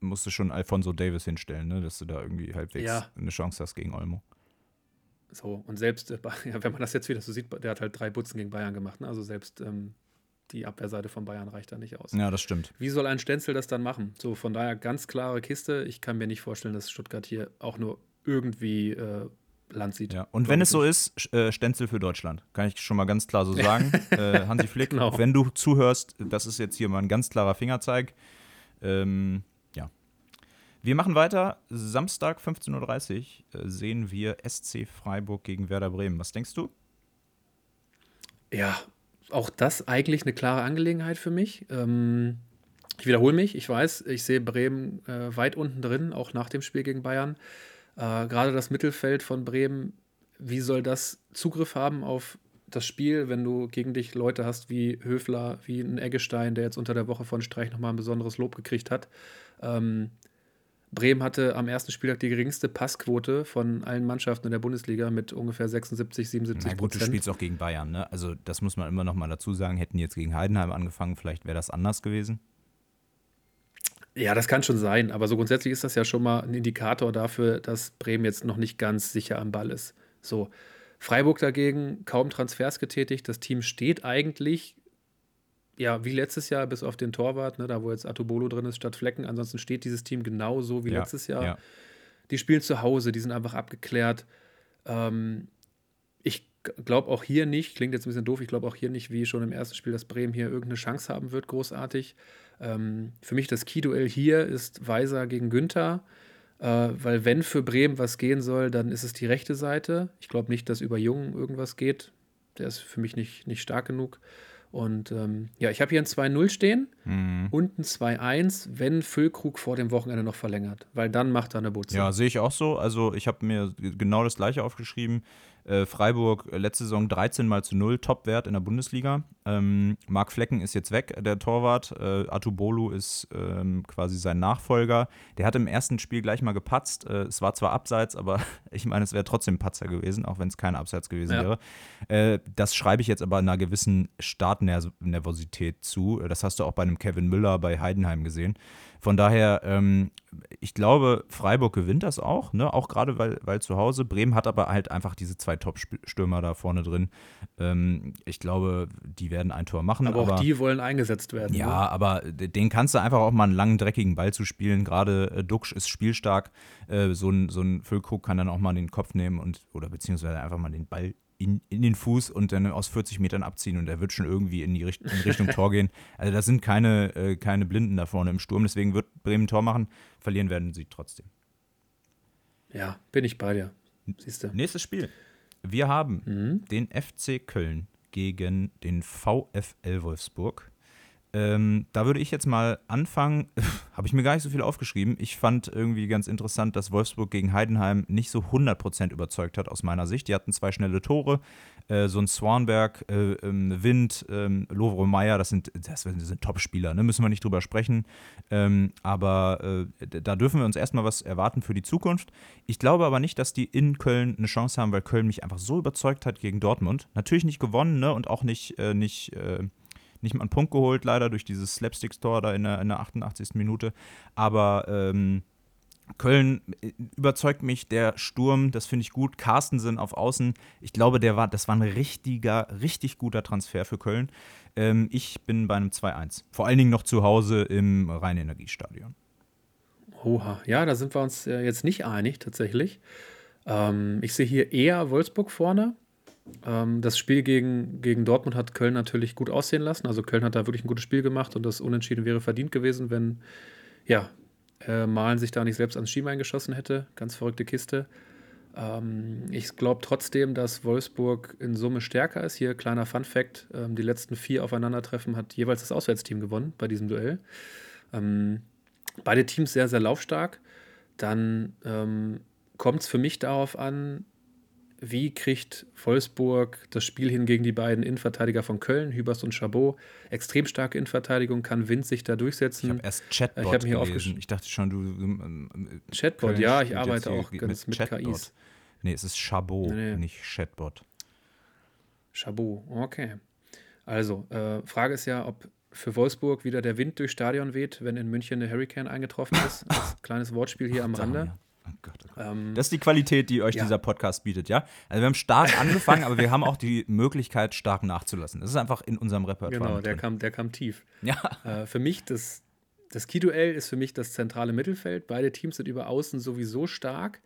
Musst du schon Alfonso Davis hinstellen, ne? dass du da irgendwie halbwegs ja. eine Chance hast gegen Olmo. So, und selbst, äh, wenn man das jetzt wieder so sieht, der hat halt drei Butzen gegen Bayern gemacht. Ne? Also selbst ähm, die Abwehrseite von Bayern reicht da nicht aus. Ja, das stimmt. Wie soll ein Stenzel das dann machen? So, von daher ganz klare Kiste. Ich kann mir nicht vorstellen, dass Stuttgart hier auch nur irgendwie äh, Land sieht. Ja. Und wenn es so ist, äh, Stenzel für Deutschland. Kann ich schon mal ganz klar so sagen. äh, Hansi Flick, genau. wenn du zuhörst, das ist jetzt hier mal ein ganz klarer Fingerzeig. Ähm, ja. Wir machen weiter. Samstag 15.30 Uhr äh, sehen wir SC Freiburg gegen Werder Bremen. Was denkst du? Ja, auch das eigentlich eine klare Angelegenheit für mich. Ähm, ich wiederhole mich, ich weiß, ich sehe Bremen äh, weit unten drin, auch nach dem Spiel gegen Bayern. Äh, Gerade das Mittelfeld von Bremen, wie soll das Zugriff haben auf das Spiel, wenn du gegen dich Leute hast wie Höfler, wie ein Eggestein, der jetzt unter der Woche von Streich nochmal ein besonderes Lob gekriegt hat. Ähm, Bremen hatte am ersten Spieltag die geringste Passquote von allen Mannschaften in der Bundesliga mit ungefähr 76, 77 Prozent. Na gut, du spielst auch gegen Bayern, ne? Also das muss man immer noch mal dazu sagen. Hätten die jetzt gegen Heidenheim angefangen, vielleicht wäre das anders gewesen. Ja, das kann schon sein, aber so grundsätzlich ist das ja schon mal ein Indikator dafür, dass Bremen jetzt noch nicht ganz sicher am Ball ist. So, Freiburg dagegen kaum Transfers getätigt. Das Team steht eigentlich, ja, wie letztes Jahr, bis auf den Torwart, ne, da wo jetzt Atubolo drin ist statt Flecken. Ansonsten steht dieses Team genauso wie ja, letztes Jahr. Ja. Die spielen zu Hause, die sind einfach abgeklärt. Ähm, ich glaube auch hier nicht, klingt jetzt ein bisschen doof, ich glaube auch hier nicht, wie schon im ersten Spiel, dass Bremen hier irgendeine Chance haben wird, großartig. Ähm, für mich das Key-Duell hier ist Weiser gegen Günther, äh, weil wenn für Bremen was gehen soll, dann ist es die rechte Seite. Ich glaube nicht, dass über Jungen irgendwas geht. Der ist für mich nicht, nicht stark genug. Und ähm, ja, ich habe hier ein 2-0 stehen mhm. und ein 2-1, wenn Füllkrug vor dem Wochenende noch verlängert, weil dann macht er eine Butze. Ja, sehe ich auch so. Also ich habe mir genau das gleiche aufgeschrieben. Äh, Freiburg äh, letzte Saison 13 mal zu 0, Topwert in der Bundesliga. Ähm, Marc Flecken ist jetzt weg, der Torwart. Äh, Atubolu ist ähm, quasi sein Nachfolger. Der hat im ersten Spiel gleich mal gepatzt. Äh, es war zwar abseits, aber ich meine, es wäre trotzdem Patzer gewesen, auch wenn es kein Abseits gewesen ja. wäre. Äh, das schreibe ich jetzt aber einer gewissen Startnervosität zu. Das hast du auch bei einem Kevin Müller bei Heidenheim gesehen. Von daher, ähm, ich glaube, Freiburg gewinnt das auch, ne? auch gerade weil, weil zu Hause. Bremen hat aber halt einfach diese zwei Top-Stürmer da vorne drin. Ähm, ich glaube, die werden ein Tor machen. Aber, aber auch die wollen eingesetzt werden. Ja, ne? aber den kannst du einfach auch mal einen langen, dreckigen Ball zu spielen. Gerade äh, Duxch ist spielstark. Äh, so ein, so ein Füllkrug kann dann auch mal den Kopf nehmen und oder beziehungsweise einfach mal den Ball in, in den Fuß und dann aus 40 Metern abziehen und er wird schon irgendwie in die Richt in Richtung Tor gehen. Also da sind keine, äh, keine Blinden da vorne im Sturm, deswegen wird Bremen Tor machen. Verlieren werden sie trotzdem. Ja, bin ich bei dir. Siehst du. Nächstes Spiel. Wir haben mhm. den FC Köln gegen den VfL Wolfsburg. Ähm, da würde ich jetzt mal anfangen. Habe ich mir gar nicht so viel aufgeschrieben. Ich fand irgendwie ganz interessant, dass Wolfsburg gegen Heidenheim nicht so 100% überzeugt hat aus meiner Sicht. Die hatten zwei schnelle Tore. Äh, so ein Swanberg, äh, ähm, Wind, äh, Lovro Meyer, das sind, das sind Top-Spieler, ne? müssen wir nicht drüber sprechen. Ähm, aber äh, da dürfen wir uns erstmal was erwarten für die Zukunft. Ich glaube aber nicht, dass die in Köln eine Chance haben, weil Köln mich einfach so überzeugt hat gegen Dortmund. Natürlich nicht gewonnen ne? und auch nicht, äh, nicht äh, nicht mal einen Punkt geholt, leider durch dieses Slapstick-Tor da in der, in der 88. Minute. Aber ähm, Köln äh, überzeugt mich, der Sturm, das finde ich gut. Carstensen auf Außen, ich glaube, der war, das war ein richtiger, richtig guter Transfer für Köln. Ähm, ich bin bei einem 2-1. Vor allen Dingen noch zu Hause im Rhein-Energiestadion. Oha, ja, da sind wir uns äh, jetzt nicht einig tatsächlich. Ähm, ich sehe hier eher Wolfsburg vorne. Ähm, das Spiel gegen, gegen Dortmund hat Köln natürlich gut aussehen lassen. Also Köln hat da wirklich ein gutes Spiel gemacht und das Unentschieden wäre verdient gewesen, wenn ja, äh, Malen sich da nicht selbst ans Schienbein geschossen hätte. Ganz verrückte Kiste. Ähm, ich glaube trotzdem, dass Wolfsburg in Summe stärker ist. Hier kleiner Fun Fact: ähm, Die letzten vier Aufeinandertreffen hat jeweils das Auswärtsteam gewonnen bei diesem Duell. Ähm, beide Teams sehr, sehr laufstark. Dann ähm, kommt es für mich darauf an, wie kriegt Wolfsburg das Spiel hin gegen die beiden Innenverteidiger von Köln, Hübers und Chabot? Extrem starke Innenverteidigung, kann Wind sich da durchsetzen. Ich habe erst Chatbot ich hier gelesen. Ich dachte schon, du. Ähm, Chatbot, Köln ja, ich arbeite auch ganz mit, mit KIs. Nee, es ist Chabot, nee, nee. nicht Chatbot. Chabot, okay. Also, äh, Frage ist ja, ob für Wolfsburg wieder der Wind durchs Stadion weht, wenn in München eine Hurricane eingetroffen ist. Als kleines Wortspiel hier am Rande. Oh Gott, oh Gott. Ähm, das ist die Qualität, die euch ja. dieser Podcast bietet, ja? Also wir haben stark angefangen, aber wir haben auch die Möglichkeit, stark nachzulassen. Das ist einfach in unserem Repertoire. Genau, der kam, der kam tief. Ja. Äh, für mich, das, das Key-Duell ist für mich das zentrale Mittelfeld. Beide Teams sind über Außen sowieso stark.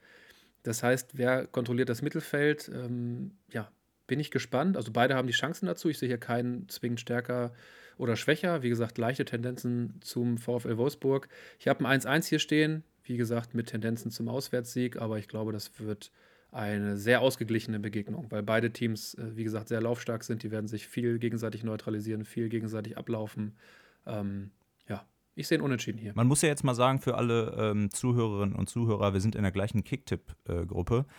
Das heißt, wer kontrolliert das Mittelfeld? Ähm, ja, bin ich gespannt. Also beide haben die Chancen dazu. Ich sehe hier keinen zwingend stärker oder schwächer. Wie gesagt, leichte Tendenzen zum VfL Wolfsburg. Ich habe ein 1-1 hier stehen. Wie gesagt, mit Tendenzen zum Auswärtssieg, aber ich glaube, das wird eine sehr ausgeglichene Begegnung, weil beide Teams, äh, wie gesagt, sehr laufstark sind. Die werden sich viel gegenseitig neutralisieren, viel gegenseitig ablaufen. Ähm, ja, ich sehe einen Unentschieden hier. Man muss ja jetzt mal sagen, für alle ähm, Zuhörerinnen und Zuhörer, wir sind in der gleichen Kicktipp-Gruppe. Äh,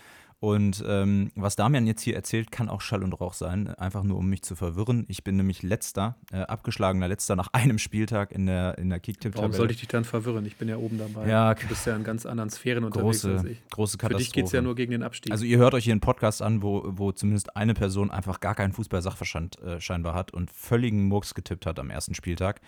und ähm, was Damian jetzt hier erzählt, kann auch Schall und Rauch sein, einfach nur um mich zu verwirren. Ich bin nämlich letzter, äh, abgeschlagener letzter nach einem Spieltag in der, in der Kicktipp-Tabelle. Warum sollte ich dich dann verwirren? Ich bin ja oben dabei. Ja, du bist ja in ganz anderen Sphären große, unterwegs als ich. Große Katastrophe. Für dich geht es ja nur gegen den Abstieg. Also ihr hört euch hier einen Podcast an, wo, wo zumindest eine Person einfach gar keinen Fußball-Sachverstand äh, scheinbar hat und völligen Murks getippt hat am ersten Spieltag.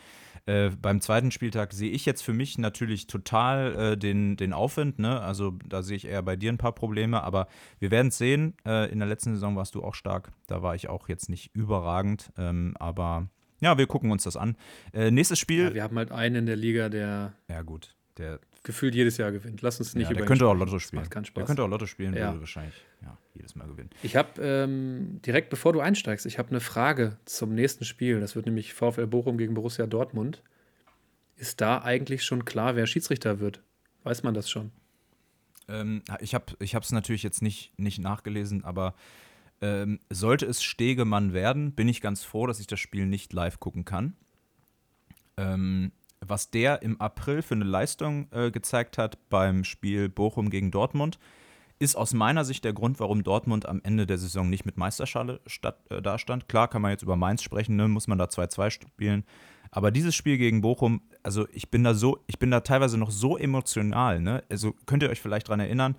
Äh, beim zweiten Spieltag sehe ich jetzt für mich natürlich total äh, den, den Aufwind. Ne? Also da sehe ich eher bei dir ein paar Probleme, aber wir werden es sehen. Äh, in der letzten Saison warst du auch stark. Da war ich auch jetzt nicht überragend, ähm, aber ja, wir gucken uns das an. Äh, nächstes Spiel. Ja, wir haben halt einen in der Liga, der. Ja, gut. Der gefühlt jedes Jahr gewinnt. Lass uns nicht ja, über Der könnte auch Lotto spielen. Der könnte auch Lotto spielen, ja. würde wahrscheinlich ja, jedes Mal gewinnen. Ich habe ähm, direkt bevor du einsteigst, ich habe eine Frage zum nächsten Spiel. Das wird nämlich VfL Bochum gegen Borussia Dortmund. Ist da eigentlich schon klar, wer Schiedsrichter wird? Weiß man das schon? Ähm, ich habe es natürlich jetzt nicht, nicht nachgelesen, aber ähm, sollte es Stegemann werden, bin ich ganz froh, dass ich das Spiel nicht live gucken kann. Ähm, was der im April für eine Leistung äh, gezeigt hat beim Spiel Bochum gegen Dortmund, ist aus meiner Sicht der Grund, warum Dortmund am Ende der Saison nicht mit Meisterschale statt, äh, dastand. Klar kann man jetzt über Mainz sprechen, ne? muss man da 2-2 spielen. Aber dieses Spiel gegen Bochum, also ich bin da so, ich bin da teilweise noch so emotional, ne? Also könnt ihr euch vielleicht daran erinnern,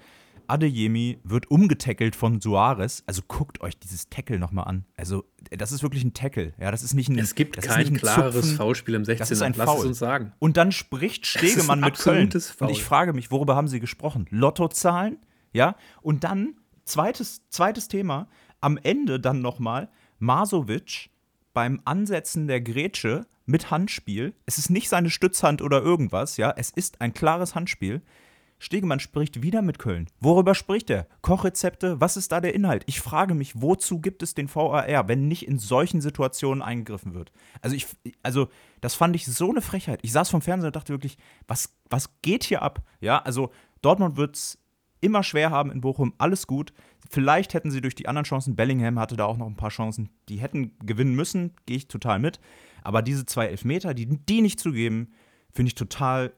Adeyemi wird umgetackelt von Suarez. Also guckt euch dieses Tackle nochmal an. Also, das ist wirklich ein Tackle. Ja, das ist nicht ein. Es gibt kein klares Foulspiel im 16. Das ist ein Lass Foul. es uns sagen. Und dann spricht Stegemann mit Köln. Foul. Und ich frage mich, worüber haben sie gesprochen? Lottozahlen? Ja? Und dann, zweites, zweites Thema, am Ende dann nochmal Masovic beim Ansetzen der Grätsche mit Handspiel. Es ist nicht seine Stützhand oder irgendwas, ja. Es ist ein klares Handspiel. Stegemann spricht wieder mit Köln. Worüber spricht er? Kochrezepte? Was ist da der Inhalt? Ich frage mich, wozu gibt es den VAR, wenn nicht in solchen Situationen eingegriffen wird? Also, ich, also das fand ich so eine Frechheit. Ich saß vom Fernseher und dachte wirklich, was, was geht hier ab? Ja, also Dortmund wird es immer schwer haben in Bochum, alles gut. Vielleicht hätten sie durch die anderen Chancen, Bellingham hatte da auch noch ein paar Chancen, die hätten gewinnen müssen, gehe ich total mit. Aber diese zwei Elfmeter, die, die nicht zu geben, finde ich total,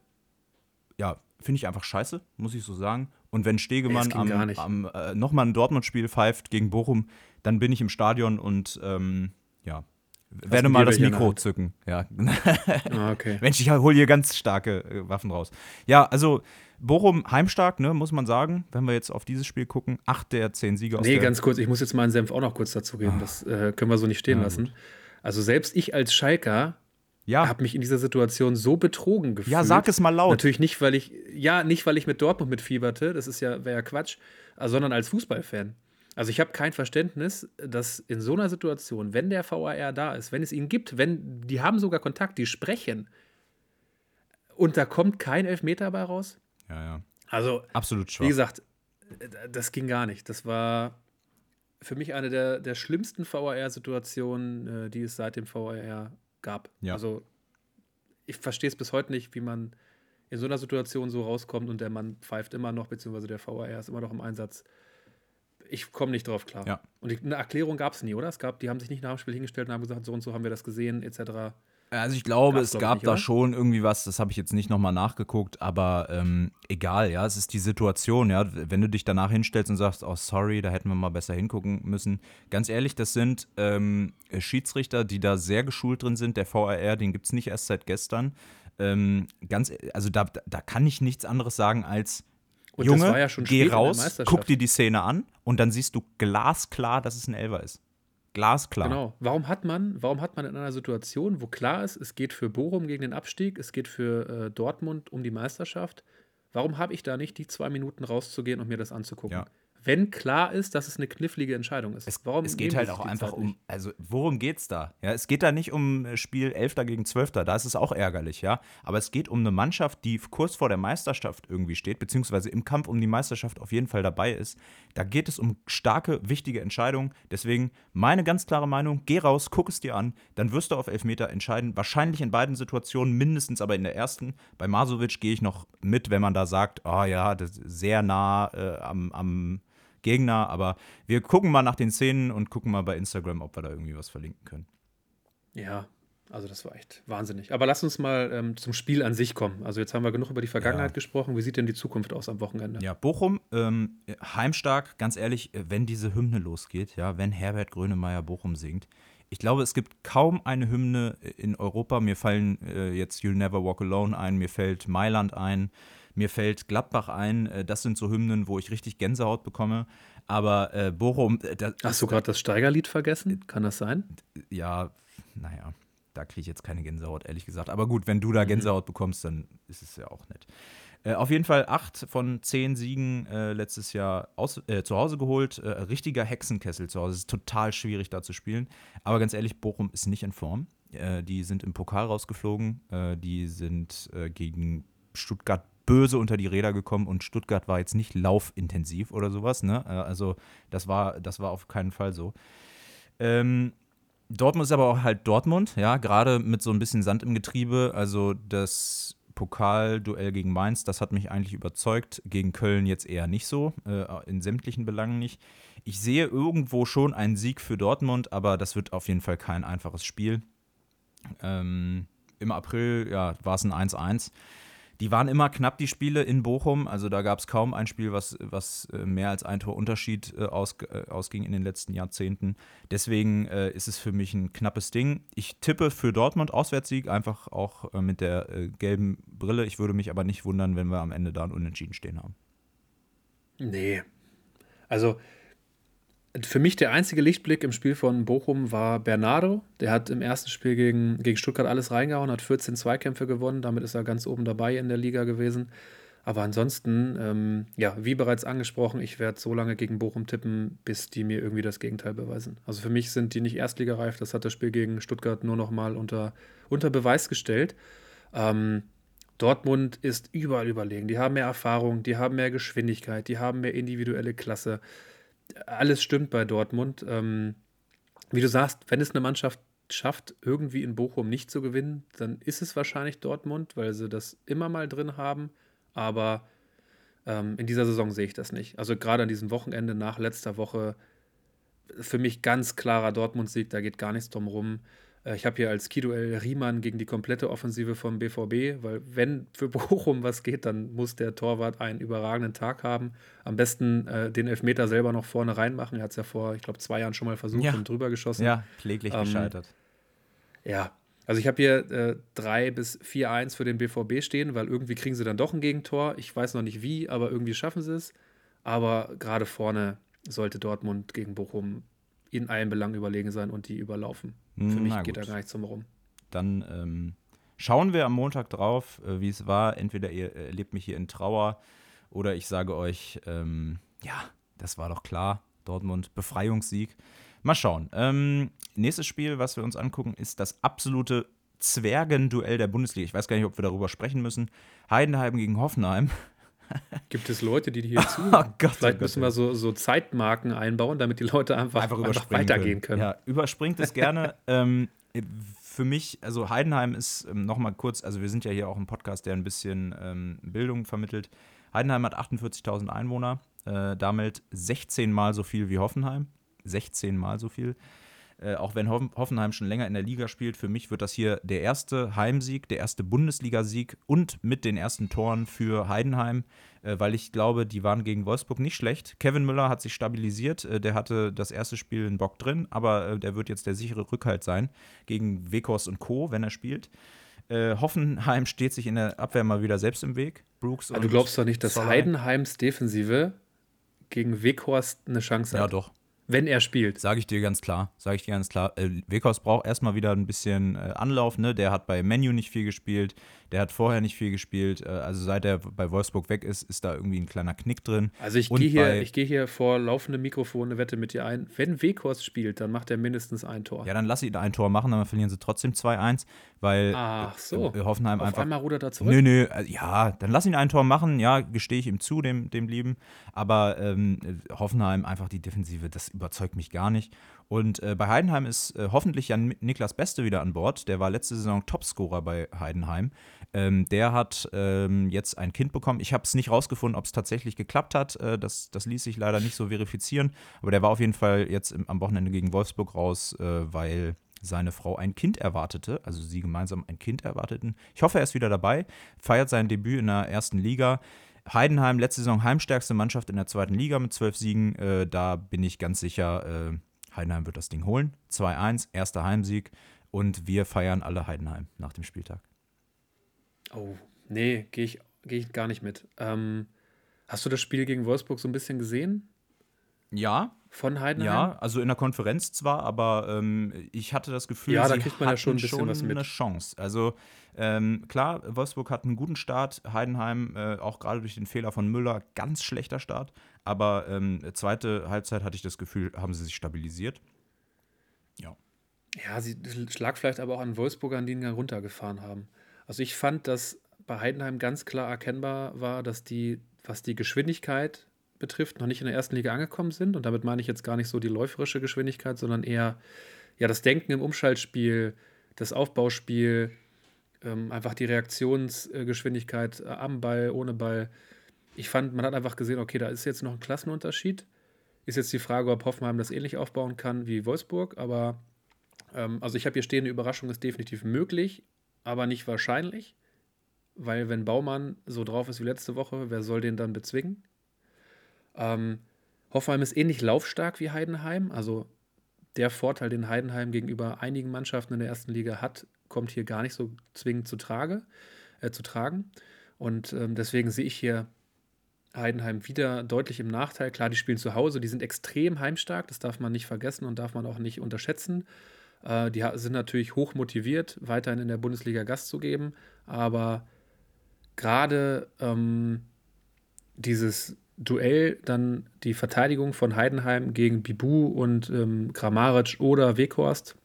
ja, finde ich einfach scheiße, muss ich so sagen. Und wenn Stegemann am, am äh, nochmal ein Dortmund-Spiel pfeift gegen Bochum, dann bin ich im Stadion und ähm, ja, werde mal das Mikro zücken. Ja. ah, okay. Mensch, ich hole hier ganz starke äh, Waffen raus. Ja, also Bochum heimstark, ne, muss man sagen, wenn wir jetzt auf dieses Spiel gucken. Acht der zehn Siege aus Nee, ganz kurz, ich muss jetzt meinen Senf auch noch kurz dazu geben. Ah. Das äh, können wir so nicht stehen ja, lassen. Gut. Also selbst ich als Schalker ja. habe mich in dieser Situation so betrogen gefühlt. Ja, sag es mal laut. Natürlich nicht, weil ich, ja, nicht, weil ich mit Dortmund mitfieberte, das ist ja, wäre ja Quatsch, sondern als Fußballfan. Also ich habe kein Verständnis, dass in so einer Situation, wenn der VAR da ist, wenn es ihn gibt, wenn die haben sogar Kontakt, die sprechen und da kommt kein Elfmeter bei raus. Ja, ja. Also absolut schwach. Wie gesagt, das ging gar nicht. Das war für mich eine der, der schlimmsten VAR-Situationen, äh, die es seit dem VAR gab. Ja. Also ich verstehe es bis heute nicht, wie man in so einer Situation so rauskommt und der Mann pfeift immer noch, beziehungsweise der VAR ist immer noch im Einsatz. Ich komme nicht drauf klar. Ja. Und eine Erklärung gab es nie, oder? Es gab, die haben sich nicht nach dem Spiel hingestellt und haben gesagt, so und so haben wir das gesehen, etc. Also ich glaube, Gab's es gab nicht, da oder? schon irgendwie was, das habe ich jetzt nicht nochmal nachgeguckt, aber ähm, egal, ja, es ist die Situation, ja, wenn du dich danach hinstellst und sagst, oh sorry, da hätten wir mal besser hingucken müssen. Ganz ehrlich, das sind ähm, Schiedsrichter, die da sehr geschult drin sind, der VAR, den gibt es nicht erst seit gestern. Ähm, ganz, also da, da kann ich nichts anderes sagen als, und Junge, ja geh raus, guck dir die Szene an und dann siehst du glasklar, dass es ein Elver ist. Glasklar. Genau. Warum hat man, warum hat man in einer Situation, wo klar ist, es geht für Bochum gegen den Abstieg, es geht für äh, Dortmund um die Meisterschaft, warum habe ich da nicht die zwei Minuten rauszugehen und mir das anzugucken? Ja wenn klar ist, dass es eine knifflige Entscheidung ist. Es, Warum es geht halt auch einfach um, also worum geht es da? Ja, es geht da nicht um äh, Spiel 11. gegen 12. Da ist es auch ärgerlich, ja. Aber es geht um eine Mannschaft, die kurz vor der Meisterschaft irgendwie steht, beziehungsweise im Kampf um die Meisterschaft auf jeden Fall dabei ist. Da geht es um starke, wichtige Entscheidungen. Deswegen meine ganz klare Meinung: geh raus, guck es dir an, dann wirst du auf Elfmeter entscheiden. Wahrscheinlich in beiden Situationen, mindestens aber in der ersten. Bei Masovic gehe ich noch mit, wenn man da sagt, oh ja, das ist sehr nah äh, am, am Gegner. Aber wir gucken mal nach den Szenen und gucken mal bei Instagram, ob wir da irgendwie was verlinken können. Ja, also das war echt wahnsinnig. Aber lass uns mal ähm, zum Spiel an sich kommen. Also jetzt haben wir genug über die Vergangenheit ja. gesprochen. Wie sieht denn die Zukunft aus am Wochenende? Ja, Bochum, ähm, heimstark, ganz ehrlich, wenn diese Hymne losgeht, ja, wenn Herbert Grönemeyer Bochum singt. Ich glaube, es gibt kaum eine Hymne in Europa. Mir fallen äh, jetzt You'll Never Walk Alone ein, mir fällt Mailand ein. Mir fällt Gladbach ein. Äh, das sind so Hymnen, wo ich richtig Gänsehaut bekomme. Aber äh, Bochum. Äh, Hast du gerade das Steigerlied vergessen? Kann das sein? Ja, naja, da kriege ich jetzt keine Gänsehaut, ehrlich gesagt. Aber gut, wenn du da mhm. Gänsehaut bekommst, dann ist es ja auch nett. Äh, auf jeden Fall acht von zehn Siegen äh, letztes Jahr aus, äh, zu Hause geholt. Äh, richtiger Hexenkessel zu Hause. Es ist total schwierig da zu spielen. Aber ganz ehrlich, Bochum ist nicht in Form. Äh, die sind im Pokal rausgeflogen. Die sind gegen Stuttgart böse unter die Räder gekommen und Stuttgart war jetzt nicht laufintensiv oder sowas. Ne? Äh, also das war, das war auf keinen Fall so. Ähm, Dortmund ist aber auch halt Dortmund, ja, gerade mit so ein bisschen Sand im Getriebe. Also das Pokalduell gegen Mainz, das hat mich eigentlich überzeugt. Gegen Köln jetzt eher nicht so, äh, in sämtlichen Belangen nicht. Ich sehe irgendwo schon einen Sieg für Dortmund, aber das wird auf jeden Fall kein einfaches Spiel. Ähm, Im April ja, war es ein 1-1. Die waren immer knapp, die Spiele in Bochum. Also da gab es kaum ein Spiel, was, was äh, mehr als ein Torunterschied äh, aus, äh, ausging in den letzten Jahrzehnten. Deswegen äh, ist es für mich ein knappes Ding. Ich tippe für Dortmund Auswärtssieg, einfach auch mit der gelben Brille. Ich würde mich aber nicht wundern, wenn wir am Ende da ein Unentschieden stehen haben. Nee. Also für mich der einzige Lichtblick im Spiel von Bochum war Bernardo. Der hat im ersten Spiel gegen, gegen Stuttgart alles reingehauen, hat 14 Zweikämpfe gewonnen. Damit ist er ganz oben dabei in der Liga gewesen. Aber ansonsten, ähm, ja, wie bereits angesprochen, ich werde so lange gegen Bochum tippen, bis die mir irgendwie das Gegenteil beweisen. Also für mich sind die nicht erstligareif. Das hat das Spiel gegen Stuttgart nur noch mal unter, unter Beweis gestellt. Ähm, Dortmund ist überall überlegen. Die haben mehr Erfahrung, die haben mehr Geschwindigkeit, die haben mehr individuelle Klasse. Alles stimmt bei Dortmund. Ähm, wie du sagst, wenn es eine Mannschaft schafft, irgendwie in Bochum nicht zu gewinnen, dann ist es wahrscheinlich Dortmund, weil sie das immer mal drin haben. Aber ähm, in dieser Saison sehe ich das nicht. Also gerade an diesem Wochenende nach letzter Woche für mich ganz klarer Dortmund-Sieg, da geht gar nichts drum rum. Äh, ich habe hier als Keyduell Riemann gegen die komplette Offensive vom BVB, weil wenn für Bochum was geht, dann muss der Torwart einen überragenden Tag haben. Am besten äh, den Elfmeter selber noch vorne reinmachen. Er hat es ja vor, ich glaube, zwei Jahren schon mal versucht Ja. und drüber geschossen. Ja, kläglich Ähm, gescheitert. Ja, also ich habe hier äh, 3 bis 4-1 für den BVB stehen, weil irgendwie kriegen sie dann doch ein Gegentor. Ich weiß noch nicht wie, aber irgendwie schaffen sie es. Aber gerade vorne sollte Dortmund gegen Bochum in allen Belangen überlegen sein und die überlaufen. Für mich Na geht da gut. gar nichts drum herum. Dann ähm, schauen wir am Montag drauf, äh, wie es war. Entweder ihr erlebt mich hier in Trauer oder ich sage euch, ähm, ja, das war doch klar. Dortmund, Befreiungssieg. Mal schauen. Ähm, nächstes Spiel, was wir uns angucken, ist das absolute Zwergenduell der Bundesliga. Ich weiß gar nicht, ob wir darüber sprechen müssen. Heidenheim gegen Hoffenheim. Gibt es Leute, die hier zuhören? Oh Gott, Vielleicht oh Gott, müssen wir so, so Zeitmarken einbauen, damit die Leute einfach, einfach einfach, weitergehen können. Ja, überspringt es gerne. ähm, für mich, also Heidenheim ist ähm, noch mal kurz, also wir sind ja hier auch ein Podcast, der ein bisschen ähm, Bildung vermittelt. Heidenheim hat 48.000 Einwohner, äh, damit 16 Mal so viel wie Hoffenheim. 16 Mal so viel. Äh, auch wenn Hoffen- Hoffenheim schon länger in der Liga spielt, für mich wird das hier der erste Heimsieg, der erste Bundesligasieg und mit den ersten Toren für Heidenheim, äh, weil ich glaube, die waren gegen Wolfsburg nicht schlecht. Kevin Müller hat sich stabilisiert, äh, der hatte das erste Spiel einen Bock drin, aber äh, der wird jetzt der sichere Rückhalt sein gegen Wekos und Co., wenn er spielt. Äh, Hoffenheim steht sich in der Abwehr mal wieder selbst im Weg. Brooks Aber und du glaubst doch nicht, dass. Heidenheims Defensive gegen Weghorst eine Chance Ja, hat, doch. Wenn er spielt. Sage ich dir ganz klar, sage ich dir ganz klar. Äh, Wekos braucht erstmal wieder ein bisschen äh, Anlauf, ne? Der hat bei Menu nicht viel gespielt, der hat vorher nicht viel gespielt. Äh, also seit er bei Wolfsburg weg ist, ist da irgendwie ein kleiner Knick drin. Also ich gehe hier, ich gehe hier vor laufendem Mikrofon eine Wette mit dir ein. Wenn Weghorst spielt, dann macht er mindestens ein Tor. Ja, dann lass ihn ein Tor machen, dann verlieren sie trotzdem 2-1, weil Ach so. äh, Hoffenheim Auf einfach. einmal rudert er zurück. Nö, nö, äh, ja, dann lass ihn ein Tor machen, ja, gestehe ich ihm zu, dem, dem Lieben. Aber ähm, äh, Hoffenheim, einfach die Defensive, das überzeugt mich gar nicht. Und äh, bei Heidenheim ist äh, hoffentlich Jan Niklas Beste wieder an Bord. Der war letzte Saison Topscorer bei Heidenheim. Ähm, der hat ähm, jetzt ein Kind bekommen. Ich habe es nicht rausgefunden, ob es tatsächlich geklappt hat. Äh, das, das ließ sich leider nicht so verifizieren. Aber der war auf jeden Fall jetzt im, am Wochenende gegen Wolfsburg raus, äh, weil seine Frau ein Kind erwartete, also sie gemeinsam ein Kind erwarteten. Ich hoffe, er ist wieder dabei, feiert sein Debüt in der ersten Liga. Heidenheim, letzte Saison heimstärkste Mannschaft in der zweiten Liga mit zwölf Siegen. Äh, da bin ich ganz sicher, äh, Heidenheim wird das Ding holen. 2-1, erster Heimsieg. Und wir feiern alle Heidenheim nach dem Spieltag. Oh, nee, gehe ich, geh ich gar nicht mit. Ähm, hast du das Spiel gegen Wolfsburg so ein bisschen gesehen? Ja, Von Heidenheim? ja, also in der Konferenz zwar, aber ähm, ich hatte das Gefühl, Ja, da sie kriegt man ja schon ein mit. eine Chance. Also ähm, klar, Wolfsburg hat einen guten Start, Heidenheim äh, auch gerade durch den Fehler von Müller ganz schlechter Start, aber ähm, zweite Halbzeit hatte ich das Gefühl, haben sie sich stabilisiert. Ja. Ja, sie schlag vielleicht aber auch an Wolfsburgern, die ihn dann runtergefahren haben. Also ich fand, dass bei Heidenheim ganz klar erkennbar war, dass die, was die Geschwindigkeit betrifft, noch nicht in der ersten Liga angekommen sind. Und damit meine ich jetzt gar nicht so die läuferische Geschwindigkeit, sondern eher ja, das Denken im Umschaltspiel, das Aufbauspiel, ähm, einfach die Reaktionsgeschwindigkeit äh, am Ball, ohne Ball. Ich fand, man hat einfach gesehen, okay, da ist jetzt noch ein Klassenunterschied. Ist jetzt die Frage, ob Hoffenheim das ähnlich aufbauen kann wie Wolfsburg, aber ähm, also ich habe hier stehen, eine Überraschung ist definitiv möglich, aber nicht wahrscheinlich, weil wenn Baumann so drauf ist wie letzte Woche, wer soll den dann bezwingen? Ähm, Hoffenheim ist ähnlich laufstark wie Heidenheim, also der Vorteil, den Heidenheim gegenüber einigen Mannschaften in der ersten Liga hat, kommt hier gar nicht so zwingend zu, Trage, äh, zu tragen. Und ähm, deswegen sehe ich hier Heidenheim wieder deutlich im Nachteil. Klar, die spielen zu Hause, die sind extrem heimstark, das darf man nicht vergessen und darf man auch nicht unterschätzen. Äh, die sind natürlich hoch motiviert, weiterhin in der Bundesliga Gast zu geben, aber gerade ähm, dieses Duell, dann die Verteidigung von Heidenheim gegen Bibu und ähm, Kramaric oder Weghorst,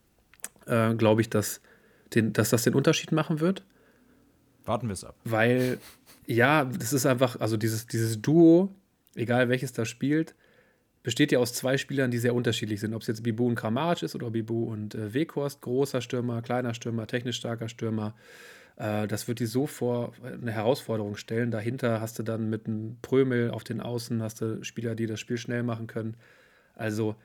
äh, glaube ich, dass, den, dass das den Unterschied machen wird. Warten wir es ab. Weil, ja, das ist einfach, also dieses, dieses Duo, egal welches da spielt, besteht ja aus zwei Spielern, die sehr unterschiedlich sind. Ob es jetzt Bibu und Kramaric ist oder Bibu und äh, Weghorst, großer Stürmer, kleiner Stürmer, technisch starker Stürmer. Äh, das wird die so vor eine Herausforderung stellen. Dahinter hast du dann mit einem Prömel auf den Außen, hast du Spieler, die das Spiel schnell machen können. Also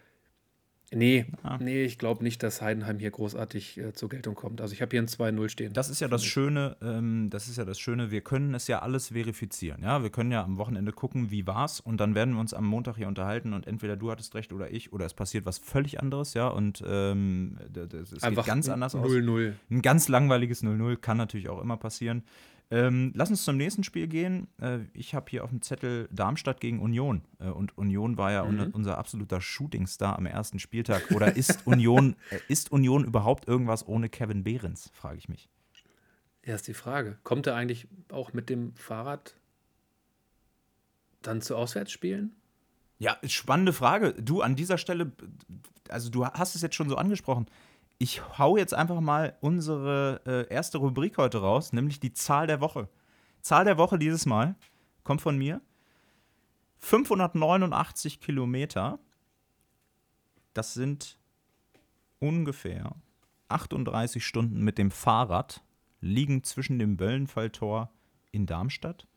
Nee, ah. nee, ich glaube nicht, dass Heidenheim hier großartig äh, zur Geltung kommt. Also ich habe hier ein 2-0 stehen. Das ist ja das Schöne, ähm, das ist ja das Schöne, wir können es ja alles verifizieren. Ja, wir können ja am Wochenende gucken, wie war's und dann werden wir uns am Montag hier unterhalten und entweder du hattest recht oder ich oder es passiert was völlig anderes, ja, und ähm, es geht ganz anders 0 -0. aus. 0-0. Ein ganz langweiliges 0-0 kann natürlich auch immer passieren. Ähm, lass uns zum nächsten Spiel gehen. Äh, ich habe hier auf dem Zettel Darmstadt gegen Union. Äh, und Union war ja mhm. unser absoluter Shootingstar am ersten Spieltag. Oder ist Union, äh, ist Union überhaupt irgendwas ohne Kevin Behrens, frage ich mich. Ja, ist die Frage. Kommt er eigentlich auch mit dem Fahrrad dann zu Auswärtsspielen? Ja, spannende Frage. Du, an dieser Stelle, also du hast es jetzt schon so angesprochen ich hau jetzt einfach mal unsere äh, erste Rubrik heute raus, nämlich die Zahl der Woche. Zahl der Woche dieses Mal kommt von mir. 589 Kilometer. Das sind ungefähr 38 Stunden mit dem Fahrrad, liegen zwischen dem Böllenfalltor in Darmstadt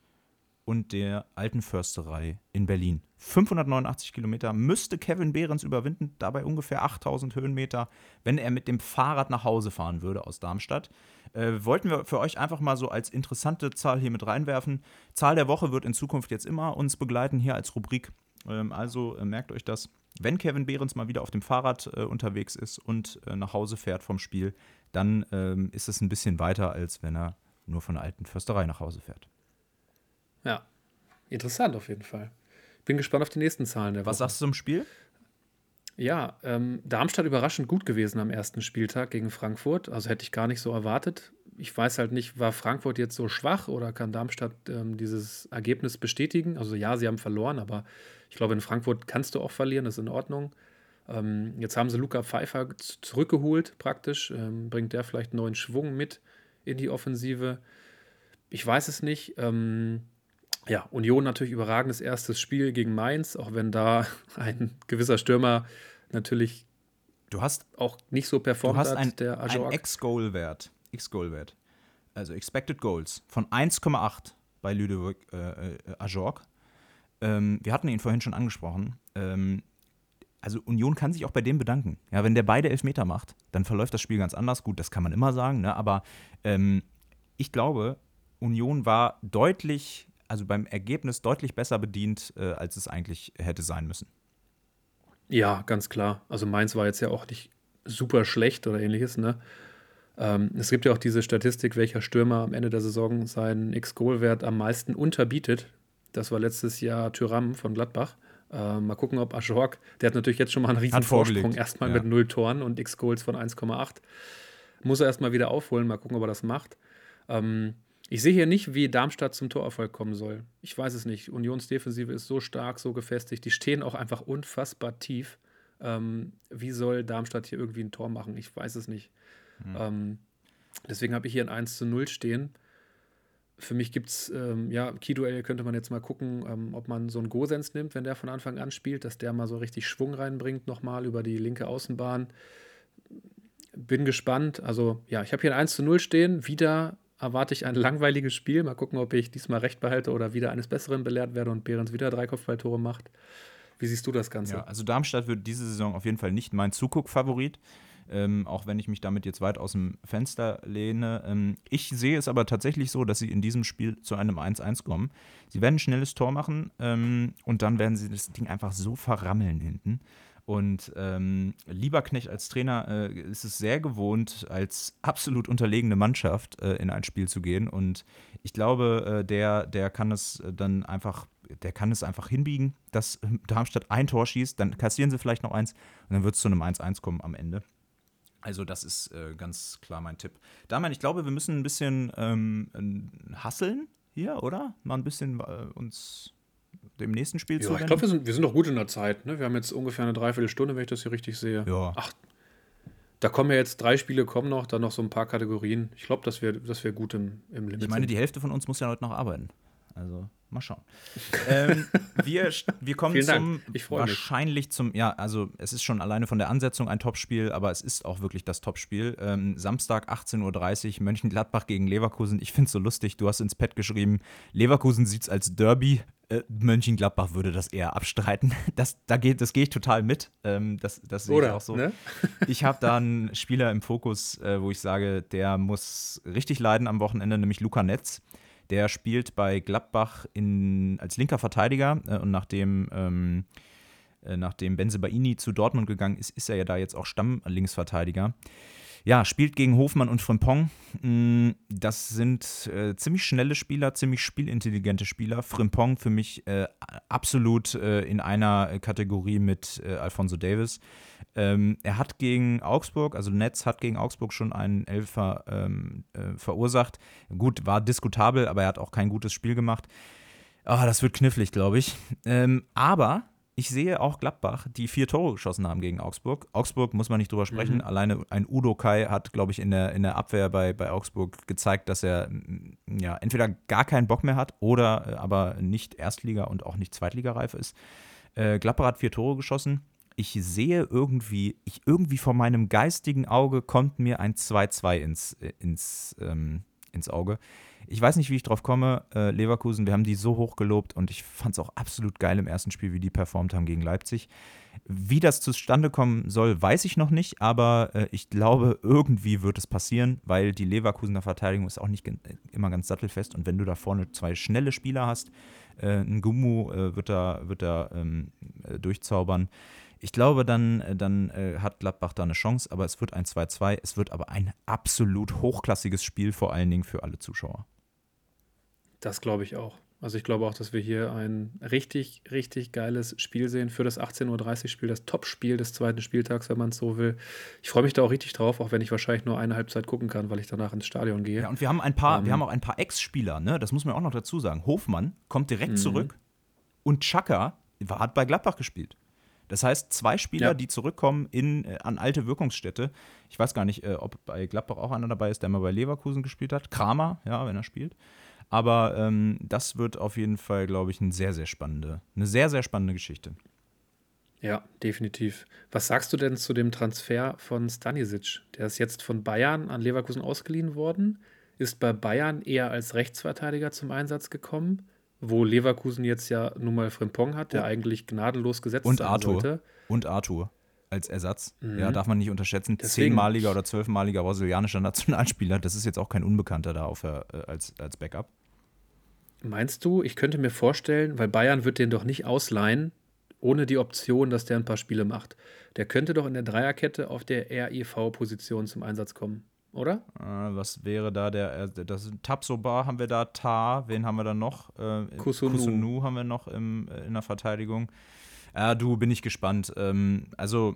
und der Alten Försterei in Berlin. 589 Kilometer müsste Kevin Behrens überwinden, dabei ungefähr 8000 Höhenmeter, wenn er mit dem Fahrrad nach Hause fahren würde aus Darmstadt. Äh, wollten wir für euch einfach mal so als interessante Zahl hier mit reinwerfen. Zahl der Woche wird in Zukunft jetzt immer uns begleiten hier als Rubrik. Ähm, also äh, merkt euch das. Wenn Kevin Behrens mal wieder auf dem Fahrrad äh, unterwegs ist und äh, nach Hause fährt vom Spiel, dann ähm, ist es ein bisschen weiter, als wenn er nur von der alten Försterei nach Hause fährt. Ja, interessant auf jeden Fall. Bin gespannt auf die nächsten Zahlen der Woche. Was sagst du zum Spiel? Ja, ähm, Darmstadt überraschend gut gewesen am ersten Spieltag gegen Frankfurt. Also hätte ich gar nicht so erwartet. Ich weiß halt nicht, war Frankfurt jetzt so schwach oder kann Darmstadt ähm, dieses Ergebnis bestätigen? Also ja, sie haben verloren, aber ich glaube, in Frankfurt kannst du auch verlieren, das ist in Ordnung. Ähm, jetzt haben sie Luca Pfeiffer zurückgeholt praktisch. Ähm, bringt der vielleicht neuen Schwung mit in die Offensive? Ich weiß es nicht. Ähm, ja, Union natürlich überragendes erstes Spiel gegen Mainz, auch wenn da ein gewisser Stürmer natürlich du hast auch nicht so performt du hast ein, der Ein X-Goal-Wert, X-Goal-Wert, also Expected Goals von 1,8 bei Ludovic äh, äh, Ajorg. Ähm, wir hatten ihn vorhin schon angesprochen. Ähm, also Union kann sich auch bei dem bedanken. Ja, wenn der beide Elfmeter macht, dann verläuft das Spiel ganz anders. Gut, das kann man immer sagen, ne? aber ähm, ich glaube, Union war deutlich also beim Ergebnis deutlich besser bedient, äh, als es eigentlich hätte sein müssen. Ja, ganz klar. Also Mainz war jetzt ja auch nicht super schlecht oder ähnliches, ne? Ähm, es gibt ja auch diese Statistik, welcher Stürmer am Ende der Saison seinen X-Goal-Wert am meisten unterbietet. Das war letztes Jahr Tyram von Gladbach. Äh, mal gucken, ob Ajorg, der hat natürlich jetzt schon mal einen riesen Vorsprung, erstmal ja. mit null Toren und X-Goals von 1,8. Muss er erstmal wieder aufholen, mal gucken, ob er das macht. Ähm, ich sehe hier nicht, wie Darmstadt zum Torerfolg kommen soll. Ich weiß es nicht. Unionsdefensive ist so stark, so gefestigt. Die stehen auch einfach unfassbar tief. Ähm, wie soll Darmstadt hier irgendwie ein Tor machen? Ich weiß es nicht. Mhm. Ähm, deswegen habe ich hier ein 1 zu 0 stehen. Für mich gibt es, ähm, ja, Key-Duell könnte man jetzt mal gucken, ähm, ob man so einen Gosens nimmt, wenn der von Anfang an spielt, dass der mal so richtig Schwung reinbringt, nochmal über die linke Außenbahn. Bin gespannt. Also, ja, ich habe hier ein 1 zu 0 stehen. Wieder erwarte ich ein langweiliges Spiel. Mal gucken, ob ich diesmal recht behalte oder wieder eines Besseren belehrt werde und Behrens wieder drei Kopfballtore macht. Wie siehst du das Ganze? Ja, also Darmstadt wird diese Saison auf jeden Fall nicht mein Zuguck-Favorit. Ähm, auch wenn ich mich damit jetzt weit aus dem Fenster lehne. Ähm, ich sehe es aber tatsächlich so, dass sie in diesem Spiel zu einem 1-1 kommen. Sie werden ein schnelles Tor machen ähm, und dann werden sie das Ding einfach so verrammeln hinten. Und ähm, Lieberknecht als Trainer äh, ist es sehr gewohnt, als absolut unterlegene Mannschaft äh, in ein Spiel zu gehen. Und ich glaube, äh, der, der kann es dann einfach, der kann es einfach hinbiegen, dass Darmstadt ein Tor schießt, dann kassieren sie vielleicht noch eins und dann wird es zu einem 1-1 kommen am Ende. Also, das ist äh, ganz klar mein Tipp. Damian, ich glaube, wir müssen ein bisschen ähm, hasseln hier, oder? Mal ein bisschen äh, uns dem nächsten Spiel ja, zu Ich glaube, wir sind, wir sind noch gut in der Zeit. Ne? Wir haben jetzt ungefähr eine Dreiviertelstunde, wenn ich das hier richtig sehe. Ja. Ach, da kommen ja jetzt drei Spiele, kommen noch, dann noch so ein paar Kategorien. Ich glaube, das wäre das wär gut im, im Limit. Ich meine, die Hälfte von uns muss ja heute noch arbeiten. Also mal schauen. ähm, wir, wir kommen zum wahrscheinlich mich. zum, ja, also es ist schon alleine von der Ansetzung ein Topspiel, aber es ist auch wirklich das Topspiel. Ähm, Samstag 18.30 Uhr, Mönchengladbach gegen Leverkusen. Ich finde es so lustig, du hast ins Pad geschrieben, Leverkusen sieht es als Derby. Äh, Mönchengladbach würde das eher abstreiten. Das, da geht, das gehe ich total mit. Ähm, das das sehe ich auch so. Ne? ich habe da einen Spieler im Fokus, äh, wo ich sage, der muss richtig leiden am Wochenende, nämlich Luca Netz. Der spielt bei Gladbach in, als linker Verteidiger äh, und nachdem, ähm, äh, nachdem Benzebaini zu Dortmund gegangen ist, ist er ja da jetzt auch Stammlinksverteidiger. Ja, spielt gegen Hofmann und Frimpong. Mm, das sind äh, ziemlich schnelle Spieler, ziemlich spielintelligente Spieler. Frimpong für mich äh, absolut äh, in einer Kategorie mit äh, Alfonso Davis. Ähm, er hat gegen Augsburg, also Netz hat gegen Augsburg schon einen Elfer ähm, äh, verursacht. Gut, war diskutabel, aber er hat auch kein gutes Spiel gemacht. Oh, das wird knifflig, glaube ich. Ähm, aber ich sehe auch Gladbach, die vier Tore geschossen haben gegen Augsburg. Augsburg muss man nicht drüber sprechen. Mhm. Alleine ein Udo Kai hat, glaube ich, in der, in der Abwehr bei, bei Augsburg gezeigt, dass er ja, entweder gar keinen Bock mehr hat oder äh, aber nicht Erstliga- und auch nicht Zweitligareif ist. Äh, Gladbach hat vier Tore geschossen ich sehe irgendwie, ich irgendwie vor meinem geistigen Auge kommt mir ein 2-2 ins, äh, ins, ähm, ins Auge. Ich weiß nicht, wie ich drauf komme. Äh, Leverkusen, wir haben die so hoch gelobt und ich fand es auch absolut geil im ersten Spiel, wie die performt haben gegen Leipzig. Wie das zustande kommen soll, weiß ich noch nicht, aber äh, ich glaube, irgendwie wird es passieren, weil die Leverkusener Verteidigung ist auch nicht immer ganz sattelfest und wenn du da vorne zwei schnelle Spieler hast, äh, ein Gummu äh, wird da, wird da ähm, äh, durchzaubern. Ich glaube, dann, äh, dann äh, hat Gladbach da eine Chance, aber es wird ein 2-2. Es wird aber ein absolut hochklassiges Spiel, vor allen Dingen für alle Zuschauer. Das glaube ich auch. Also ich glaube auch, dass wir hier ein richtig, richtig geiles Spiel sehen für das 18.30 Uhr Spiel, das Top-Spiel des zweiten Spieltags, wenn man es so will. Ich freue mich da auch richtig drauf, auch wenn ich wahrscheinlich nur eine Halbzeit gucken kann, weil ich danach ins Stadion gehe. Ja, und wir haben ein paar, ähm, wir haben auch ein paar Ex-Spieler, ne? Das muss man auch noch dazu sagen. Hofmann kommt direkt mhm. zurück und Chaka hat bei Gladbach gespielt. Das heißt, zwei Spieler, ja. die zurückkommen in, äh, an alte Wirkungsstätte. Ich weiß gar nicht, äh, ob bei Gladbach auch einer dabei ist, der mal bei Leverkusen gespielt hat. Kramer, ja, wenn er spielt. Aber ähm, das wird auf jeden Fall, glaube ich, eine sehr, sehr spannende, eine sehr, sehr spannende Geschichte. Ja, definitiv. Was sagst du denn zu dem Transfer von Stanisic? Der ist jetzt von Bayern an Leverkusen ausgeliehen worden, ist bei Bayern eher als Rechtsverteidiger zum Einsatz gekommen wo Leverkusen jetzt ja nun mal Frimpong hat, der oh. eigentlich gnadenlos gesetzt und Arthur. sollte. Und Arthur als Ersatz. Mhm. Ja, darf man nicht unterschätzen. Deswegen. Zehnmaliger oder zwölfmaliger brasilianischer Nationalspieler, das ist jetzt auch kein Unbekannter da auf, äh, als, als Backup. Meinst du, ich könnte mir vorstellen, weil Bayern wird den doch nicht ausleihen, ohne die Option, dass der ein paar Spiele macht. Der könnte doch in der Dreierkette auf der REV-Position zum Einsatz kommen oder? Äh, was wäre da der, äh, das Tabsoba haben wir da, Ta, wen haben wir da noch? Äh, Kusunu. Kusunu haben wir noch im, äh, in der Verteidigung. Ja, du, bin ich gespannt. Ähm, also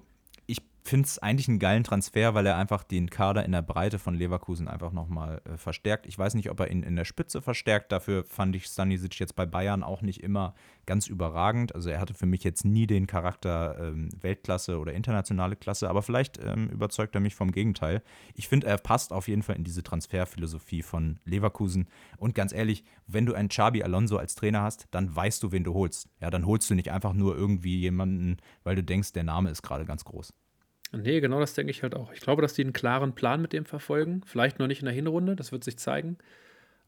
finde es eigentlich einen geilen Transfer, weil er einfach den Kader in der Breite von Leverkusen einfach nochmal äh, verstärkt. Ich weiß nicht, ob er ihn in der Spitze verstärkt. Dafür fand ich Stanisic jetzt bei Bayern auch nicht immer ganz überragend. Also er hatte für mich jetzt nie den Charakter ähm, Weltklasse oder internationale Klasse, aber vielleicht ähm, überzeugt er mich vom Gegenteil. Ich finde, er passt auf jeden Fall in diese Transferphilosophie von Leverkusen. Und ganz ehrlich, wenn du einen Xabi Alonso als Trainer hast, dann weißt du, wen du holst. Ja, dann holst du nicht einfach nur irgendwie jemanden, weil du denkst, der Name ist gerade ganz groß. Nee, genau das denke ich halt auch. Ich glaube, dass die einen klaren Plan mit dem verfolgen. Vielleicht noch nicht in der Hinrunde, das wird sich zeigen.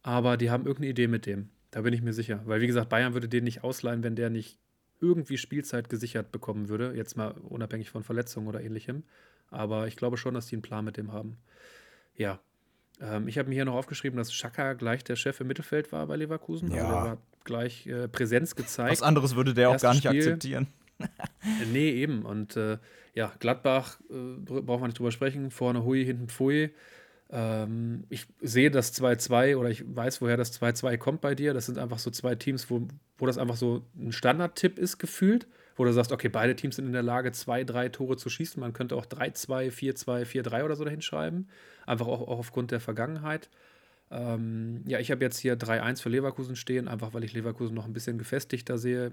Aber die haben irgendeine Idee mit dem. Da bin ich mir sicher. Weil, wie gesagt, Bayern würde den nicht ausleihen, wenn der nicht irgendwie Spielzeit gesichert bekommen würde. Jetzt mal unabhängig von Verletzungen oder ähnlichem. Aber ich glaube schon, dass die einen Plan mit dem haben. Ja. Ähm, ich habe mir hier noch aufgeschrieben, dass Schaka gleich der Chef im Mittelfeld war bei Leverkusen. Ja. Also der war gleich äh, Präsenz gezeigt. Was anderes würde der Erstes auch gar nicht Spiel. akzeptieren. nee, eben. Und äh, ja, Gladbach äh, braucht man nicht drüber sprechen. Vorne Hui, hinten Pfui. Ähm, ich sehe das 2-2 oder ich weiß, woher das 2-2 kommt bei dir. Das sind einfach so zwei Teams, wo, wo das einfach so ein Standardtipp ist, gefühlt. Wo du sagst, okay, beide Teams sind in der Lage, zwei, drei Tore zu schießen. Man könnte auch 3-2, 4-2, 4-3 oder so dahin schreiben. Einfach auch, auch aufgrund der Vergangenheit. Ähm, ja, ich habe jetzt hier 3-1 für Leverkusen stehen, einfach weil ich Leverkusen noch ein bisschen gefestigter sehe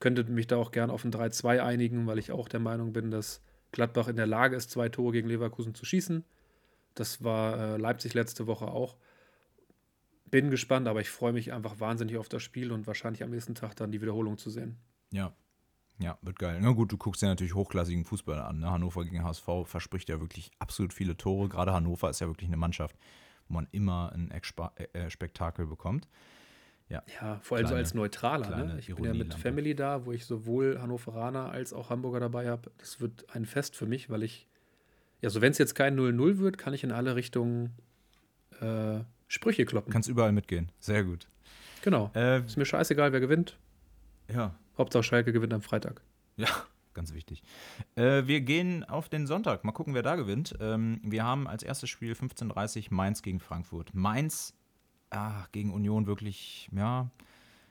könnte mich da auch gern auf ein 3-2 einigen, weil ich auch der Meinung bin, dass Gladbach in der Lage ist, zwei Tore gegen Leverkusen zu schießen. Das war äh, Leipzig letzte Woche auch. Bin gespannt, aber ich freue mich einfach wahnsinnig auf das Spiel und wahrscheinlich am nächsten Tag dann die Wiederholung zu sehen. Ja, ja, wird geil. Na gut, du guckst dir natürlich hochklassigen Fußball an. Ne? Hannover gegen HSV verspricht ja wirklich absolut viele Tore. Gerade Hannover ist ja wirklich eine Mannschaft, wo man immer ein äh, äh Spektakel bekommt. Ja, ja vor allem kleine, so als Neutraler. Ne? Ich bin ja mit Family da, wo ich sowohl Hannoveraner als auch Hamburger dabei habe. Das wird ein Fest für mich, weil ich, ja, so wenn es jetzt kein 0-0 wird, kann ich in alle Richtungen äh, Sprüche kloppen. Kannst überall mitgehen. Sehr gut. Genau. Äh, ist mir scheißegal, wer gewinnt. Ja, Hauptsache Schalke gewinnt am Freitag. Ja, ganz wichtig. Äh, wir gehen auf den Sonntag. Mal gucken, wer da gewinnt. Ähm, wir haben als erstes Spiel 15.30 Uhr Mainz gegen Frankfurt. Mainz ah, gegen Union wirklich, ja,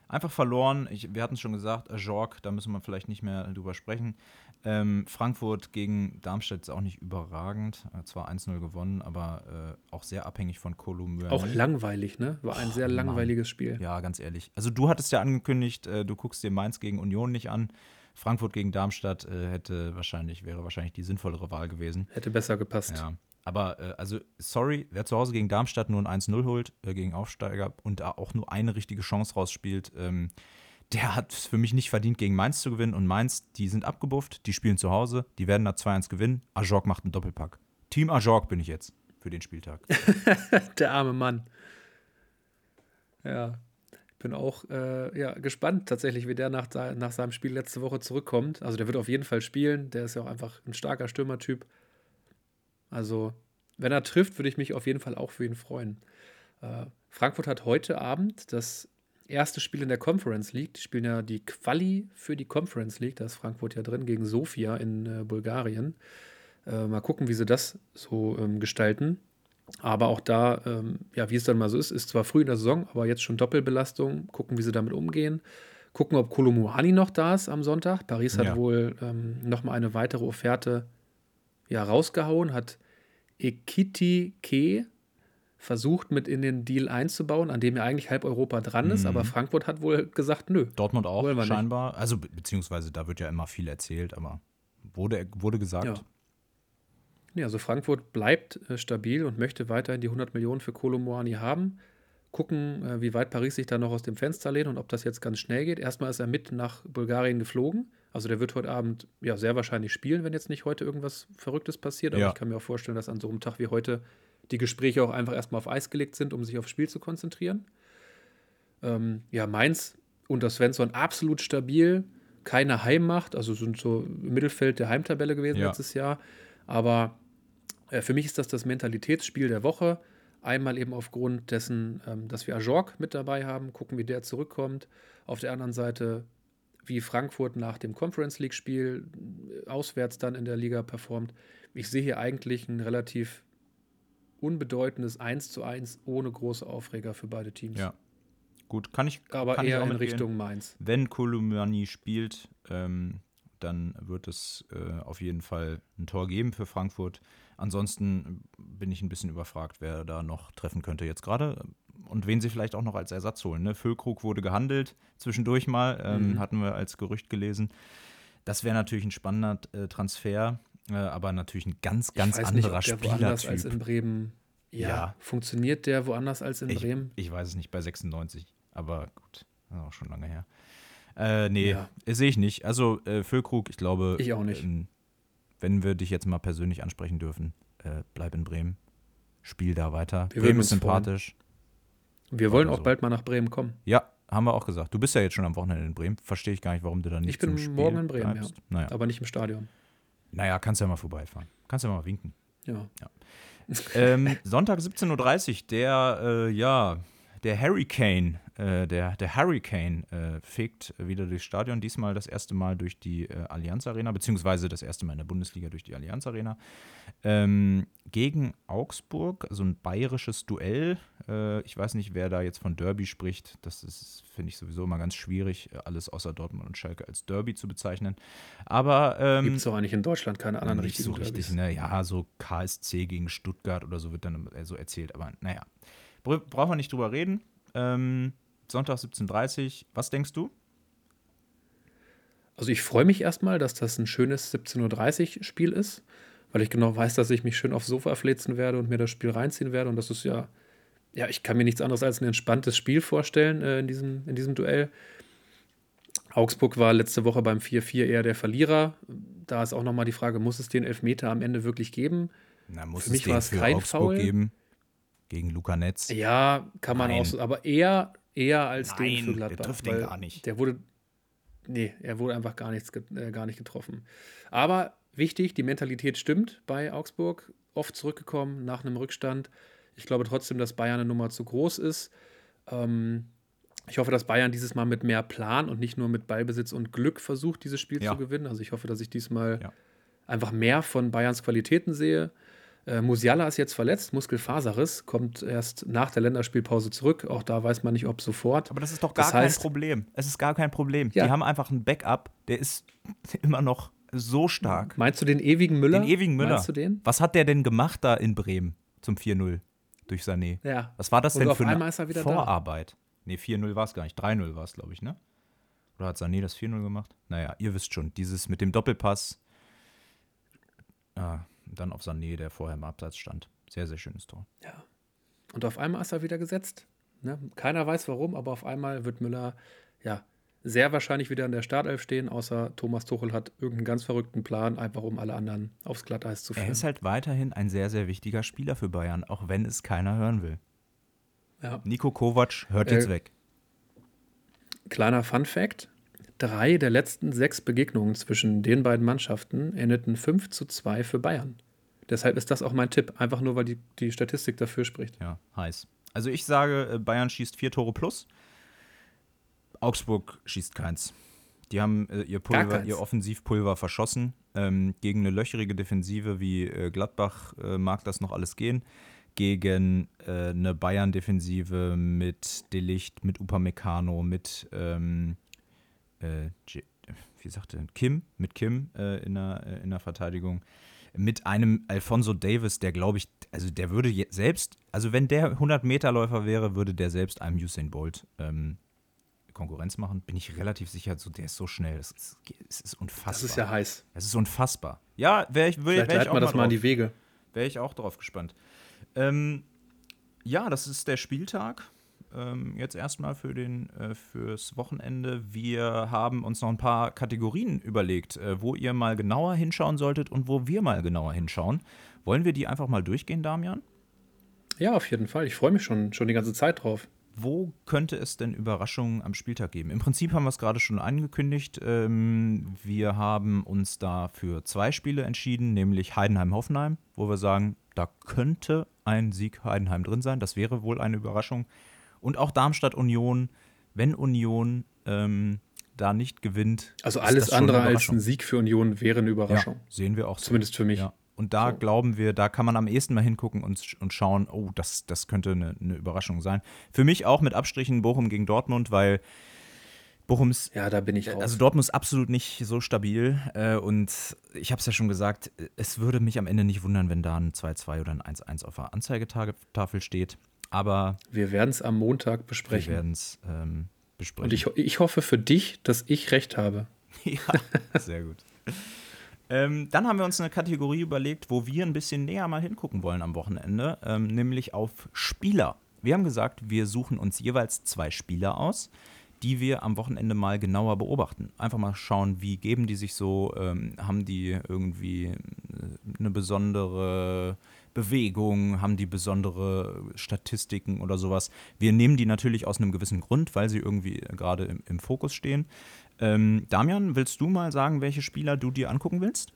einfach verloren. Ich, wir hatten es schon gesagt, Jorg, da müssen wir vielleicht nicht mehr drüber sprechen. Ähm, Frankfurt gegen Darmstadt ist auch nicht überragend. Äh, zwar 1-0 gewonnen, aber äh, auch sehr abhängig von Kolumbier. Auch langweilig, ne? War ein oh, sehr langweiliges Mann. Spiel. Ja, ganz ehrlich. Also du hattest ja angekündigt, äh, du guckst dir Mainz gegen Union nicht an. Frankfurt gegen Darmstadt äh, hätte wahrscheinlich, wäre wahrscheinlich die sinnvollere Wahl gewesen. Hätte besser gepasst. Ja. Aber äh, also, sorry, wer zu Hause gegen Darmstadt nur ein 1-0 holt, äh, gegen Aufsteiger und da auch nur eine richtige Chance rausspielt, ähm, der hat es für mich nicht verdient, gegen Mainz zu gewinnen. Und Mainz, die sind abgebufft, die spielen zu Hause, die werden da 2-1 gewinnen. Ajorg macht einen Doppelpack. Team Ajorg bin ich jetzt für den Spieltag. der arme Mann. Ja, ich bin auch äh, ja, gespannt tatsächlich, wie der nach, nach seinem Spiel letzte Woche zurückkommt. Also der wird auf jeden Fall spielen. Der ist ja auch einfach ein starker Stürmertyp. Also, wenn er trifft, würde ich mich auf jeden Fall auch für ihn freuen. Äh, Frankfurt hat heute Abend das erste Spiel in der Conference League. Die spielen ja die Quali für die Conference League. Da ist Frankfurt ja drin gegen Sofia in äh, Bulgarien. Äh, mal gucken, wie sie das so ähm, gestalten. Aber auch da, ähm, ja, wie es dann mal so ist, ist zwar früh in der Saison, aber jetzt schon Doppelbelastung. Gucken, wie sie damit umgehen. Gucken, ob Kolumuani noch da ist am Sonntag. Paris hat ja. wohl ähm, nochmal eine weitere Offerte ja, rausgehauen, hat Ekiti Ke versucht mit in den Deal einzubauen, an dem ja eigentlich halb Europa dran ist, mhm. aber Frankfurt hat wohl gesagt, nö. Dortmund auch scheinbar. Nicht. Also beziehungsweise da wird ja immer viel erzählt, aber wurde, wurde gesagt. Ja. ja also Frankfurt bleibt äh, stabil und möchte weiterhin die 100 Millionen für Kolomoani haben. Gucken, äh, wie weit Paris sich da noch aus dem Fenster lehnt und ob das jetzt ganz schnell geht. Erstmal ist er mit nach Bulgarien geflogen. Also der wird heute Abend ja sehr wahrscheinlich spielen, wenn jetzt nicht heute irgendwas Verrücktes passiert. Aber ja. ich kann mir auch vorstellen, dass an so einem Tag wie heute die Gespräche auch einfach erstmal auf Eis gelegt sind, um sich aufs Spiel zu konzentrieren. Ähm, ja, Mainz unter Svensson absolut stabil, keine Heimmacht, also sind so im Mittelfeld der Heimtabelle gewesen ja. letztes Jahr. Aber äh, für mich ist das das Mentalitätsspiel der Woche. Einmal eben aufgrund dessen, ähm, dass wir Ajorg mit dabei haben, gucken, wie der zurückkommt. Auf der anderen Seite, wie Frankfurt nach dem Conference League-Spiel äh, auswärts dann in der Liga performt. Ich sehe hier eigentlich ein relativ unbedeutendes 1 zu 1 ohne große Aufreger für beide Teams. Ja. Gut, kann ich. Aber kann eher ich in Richtung Mainz. Wenn Kolumani spielt, ähm, dann wird es äh, auf jeden Fall ein Tor geben für Frankfurt. Ansonsten bin ich ein bisschen überfragt, wer da noch treffen könnte jetzt gerade und wen sie vielleicht auch noch als Ersatz holen. Ne? Füllkrug wurde gehandelt zwischendurch mal, ähm, mhm. hatten wir als Gerücht gelesen. Das wäre natürlich ein spannender äh, Transfer. Äh, aber natürlich ein ganz, ganz anderer nicht, woanders als in Bremen. Ja, ja, Funktioniert der woanders als in ich, Bremen? Ich weiß es nicht, bei 96. Aber gut, auch schon lange her. Äh, nee, ja. sehe ich nicht. Also, äh, Füllkrug, ich glaube. Ich auch nicht. Ähm, wenn wir dich jetzt mal persönlich ansprechen dürfen, äh, bleib in Bremen. Spiel da weiter. Wir Bremen ist sympathisch. Freuen. Wir wollen auch so. bald mal nach Bremen kommen. Ja, haben wir auch gesagt. Du bist ja jetzt schon am Wochenende in Bremen. Verstehe ich gar nicht, warum du da nicht Ich bin morgen in Bremen, bleibst. ja. Naja. Aber nicht im Stadion. Naja, kannst ja mal vorbeifahren. Kannst ja mal winken. Ja. ja. ähm, Sonntag 17.30 Uhr, der, äh, ja, der Hurricane, äh, der, der Hurricane äh, fegt wieder durchs Stadion, diesmal das erste Mal durch die äh, Allianz Arena, beziehungsweise das erste Mal in der Bundesliga durch die Allianz Arena. Ähm, gegen Augsburg, so also ein bayerisches Duell. Äh, ich weiß nicht, wer da jetzt von Derby spricht. Das ist, finde ich, sowieso immer ganz schwierig, alles außer Dortmund und Schalke als Derby zu bezeichnen. Aber. Ähm, Gibt es auch eigentlich in Deutschland keine anderen richtigen so richtig, ne? Ja, so KSC gegen Stuttgart oder so wird dann so erzählt. Aber naja, brauchen wir nicht drüber reden. Ähm, Sonntag 17.30 Uhr. Was denkst du? Also ich freue mich erstmal, dass das ein schönes 17.30 Uhr Spiel ist, weil ich genau weiß, dass ich mich schön aufs Sofa flitzen werde und mir das Spiel reinziehen werde. Und das ist ja, ja, ich kann mir nichts anderes als ein entspanntes Spiel vorstellen äh, in, diesem, in diesem Duell. Augsburg war letzte Woche beim 4-4 eher der Verlierer. Da ist auch nochmal die Frage, muss es den Elfmeter am Ende wirklich geben? Na, muss für mich war es kein Augsburg Foul. geben gegen Luca Netz. Ja, kann man Nein. auch so, aber eher, eher als Nein, den für Gladbach. Der trifft den gar nicht. Der wurde, nee, er wurde einfach gar, nichts, äh, gar nicht getroffen. Aber wichtig, die Mentalität stimmt bei Augsburg. Oft zurückgekommen nach einem Rückstand. Ich glaube trotzdem, dass Bayern eine Nummer zu groß ist. Ähm, ich hoffe, dass Bayern dieses Mal mit mehr Plan und nicht nur mit Ballbesitz und Glück versucht, dieses Spiel ja. zu gewinnen. Also ich hoffe, dass ich diesmal ja. einfach mehr von Bayerns Qualitäten sehe. Äh, Musiala ist jetzt verletzt, Muskelfaserriss, kommt erst nach der Länderspielpause zurück. Auch da weiß man nicht, ob sofort. Aber das ist doch gar das heißt, kein Problem. Es ist gar kein Problem. Ja. Die haben einfach ein Backup, der ist immer noch so stark. Meinst du den ewigen Müller? Den ewigen Müller. Meinst du den? Was hat der denn gemacht da in Bremen zum 4-0 durch Sané? Ja. Was war das Und denn für eine Vorarbeit? Da. Nee, 4-0 war es gar nicht. 3-0 war es, glaube ich, ne? Oder hat Sané das 4-0 gemacht? Naja, ihr wisst schon, dieses mit dem Doppelpass. Ah, dann auf Sané, der vorher im Abseits stand. Sehr, sehr schönes Tor. Ja. Und auf einmal ist er wieder gesetzt. Ne? Keiner weiß warum, aber auf einmal wird Müller ja sehr wahrscheinlich wieder in der Startelf stehen, außer Thomas Tuchel hat irgendeinen ganz verrückten Plan, einfach um alle anderen aufs Glatteis zu führen. Er ist halt weiterhin ein sehr, sehr wichtiger Spieler für Bayern, auch wenn es keiner hören will. Ja. Nico Kovac hört äh, jetzt weg. Kleiner Fun Fact: Drei der letzten sechs Begegnungen zwischen den beiden Mannschaften endeten 5 zu 2 für Bayern. Deshalb ist das auch mein Tipp, einfach nur, weil die, die Statistik dafür spricht. Ja, heiß. Also ich sage, äh, Bayern schießt vier Tore plus. Augsburg schießt keins. Die haben äh, ihr Pulver, ihr Offensivpulver verschossen. Ähm, gegen eine löcherige Defensive wie äh, Gladbach äh, mag das noch alles gehen. Gegen äh, eine Bayern-Defensive mit Delicht, mit Upamecano, mit ähm, äh, wie sagte Kim, mit Kim äh, in, der, in der Verteidigung mit einem Alfonso Davis, der glaube ich, also der würde selbst, also wenn der 100-Meter-Läufer wäre, würde der selbst einem Usain Bolt ähm, Konkurrenz machen, bin ich relativ sicher, so, der ist so schnell. Es ist, es ist unfassbar. Das ist ja heiß. Es ist unfassbar. Ja, wäre ich, wär, Vielleicht wär ich auch mal das mal an die Wege. Wäre ich auch drauf gespannt. Ähm, ja, das ist der Spieltag. Ähm, jetzt erstmal für den, äh, fürs Wochenende. Wir haben uns noch ein paar Kategorien überlegt, äh, wo ihr mal genauer hinschauen solltet und wo wir mal genauer hinschauen. Wollen wir die einfach mal durchgehen, Damian? Ja, auf jeden Fall. Ich freue mich schon, schon die ganze Zeit drauf wo könnte es denn Überraschungen am Spieltag geben? Im Prinzip haben wir es gerade schon angekündigt. Ähm, wir haben uns da für zwei Spiele entschieden, nämlich Heidenheim-Hoffenheim, wo wir sagen, da könnte ein Sieg Heidenheim drin sein. Das wäre wohl eine Überraschung. Und auch Darmstadt-Union, wenn Union ähm, da nicht gewinnt. Also alles andere als ein Sieg für Union wäre eine Überraschung. Ja, sehen wir auch so. Zumindest für mich. Ja. Und da so. glauben wir, da kann man am ehesten mal hingucken und, und schauen, oh, das, das könnte eine, eine Überraschung sein. Für mich auch mit Abstrichen Bochum gegen Dortmund, weil Bochums. Ja, da bin ich raus. Also Dortmund ist absolut nicht so stabil. Äh, und ich habe es ja schon gesagt, es würde mich am Ende nicht wundern, wenn da ein 2-2 oder ein 1-1 auf der Anzeigetafel steht. Aber. Wir werden es am Montag besprechen. Wir werden es ähm, besprechen. Und ich, ich hoffe für dich, dass ich recht habe. ja, sehr gut. Ähm, dann haben wir uns eine Kategorie überlegt, wo wir ein bisschen näher mal hingucken wollen am Wochenende, ähm, nämlich auf Spieler. Wir haben gesagt, wir suchen uns jeweils zwei Spieler aus, die wir am Wochenende mal genauer beobachten. Einfach mal schauen, wie geben die sich so, ähm, haben die irgendwie äh, eine besondere Bewegung, haben die besondere Statistiken oder sowas. Wir nehmen die natürlich aus einem gewissen Grund, weil sie irgendwie gerade im, im Fokus stehen. Ähm, Damian, willst du mal sagen, welche Spieler du dir angucken willst?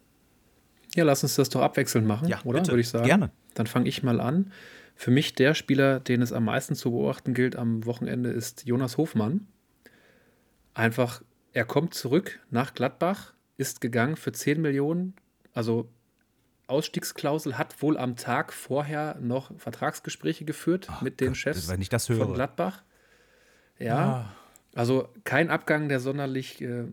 Ja, lass uns das doch abwechselnd machen, ja, oder? Würde ich sagen. Gerne. Dann fange ich mal an. Für mich der Spieler, den es am meisten zu beobachten gilt am Wochenende, ist Jonas Hofmann. Einfach, er kommt zurück nach Gladbach, ist gegangen für 10 Millionen, also Ausstiegsklausel, hat wohl am Tag vorher noch Vertragsgespräche geführt Ach, mit den Gott, Chefs von Gladbach. Ja, ah. Also kein Abgang, der sonderlich äh,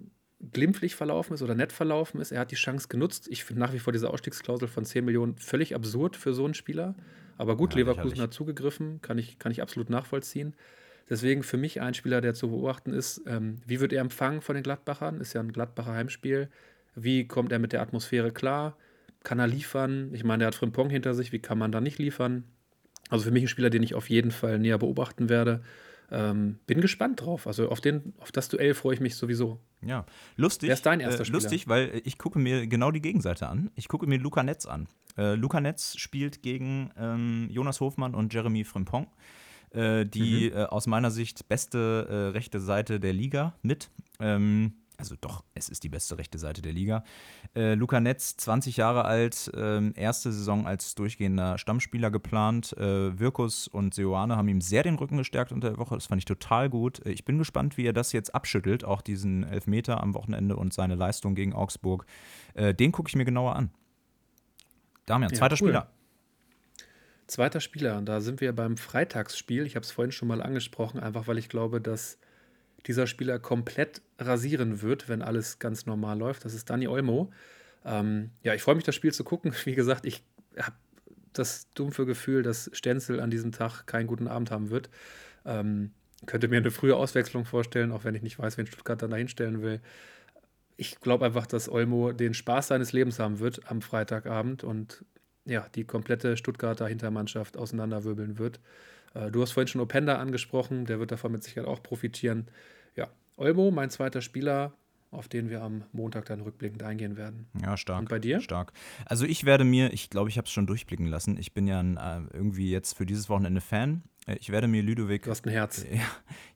glimpflich verlaufen ist oder nett verlaufen ist. Er hat die Chance genutzt. Ich finde nach wie vor diese Ausstiegsklausel von 10 Millionen völlig absurd für so einen Spieler. Aber gut, ja, Leverkusen hat zugegriffen, kann ich, kann ich absolut nachvollziehen. Deswegen für mich ein Spieler, der zu beobachten ist, ähm, wie wird er empfangen von den Gladbachern? Ist ja ein Gladbacher Heimspiel. Wie kommt er mit der Atmosphäre klar? Kann er liefern? Ich meine, er hat Frimpong hinter sich. Wie kann man da nicht liefern? Also für mich ein Spieler, den ich auf jeden Fall näher beobachten werde. Ähm, bin gespannt drauf. Also auf, den, auf das Duell freue ich mich sowieso. Ja, lustig. Wer ist dein erster äh, Spieler? Lustig, weil ich gucke mir genau die Gegenseite an. Ich gucke mir Luca Netz an. Äh, Luca Netz spielt gegen ähm, Jonas Hofmann und Jeremy Frimpong. Äh, die Mhm. äh, aus meiner Sicht beste äh, rechte Seite der Liga mit. Ähm, also doch, es ist die beste rechte Seite der Liga. Äh, Luca Netz, 20 Jahre alt, ähm, erste Saison als durchgehender Stammspieler geplant. Äh, Wirkus und Seoane haben ihm sehr den Rücken gestärkt unter der Woche. Das fand ich total gut. Äh, Ich bin gespannt, wie er das jetzt abschüttelt, auch diesen Elfmeter am Wochenende und seine Leistung gegen Augsburg. Äh, den gucke ich mir genauer an. Damian, Ja, zweiter cool. Spieler. Zweiter Spieler, da sind wir beim Freitagsspiel. Ich habe es vorhin schon mal angesprochen, einfach weil ich glaube, dass dieser Spieler komplett rasieren wird, wenn alles ganz normal läuft. Das ist Dani Olmo. Ähm, ja, ich freue mich, das Spiel zu gucken. Wie gesagt, ich habe das dumpfe Gefühl, dass Stenzel an diesem Tag keinen guten Abend haben wird. Ähm, könnte mir eine frühe Auswechslung vorstellen, auch wenn ich nicht weiß, wen Stuttgart dann da hinstellen will. Ich glaube einfach, dass Olmo den Spaß seines Lebens haben wird am Freitagabend und ja, die komplette Stuttgarter Hintermannschaft auseinanderwirbeln wird. Äh, du hast vorhin schon Openda angesprochen, der wird davon mit Sicherheit auch profitieren. Ja, Olmo, mein zweiter Spieler, auf den wir am Montag dann rückblickend eingehen werden. Ja, stark. Und bei dir? Stark. Also ich werde mir, ich glaube, ich habe es schon durchblicken lassen. Ich bin ja ein, äh, irgendwie jetzt für dieses Wochenende Fan. Äh, Ich werde mir Ludovic Du hast ein Herz. Ja,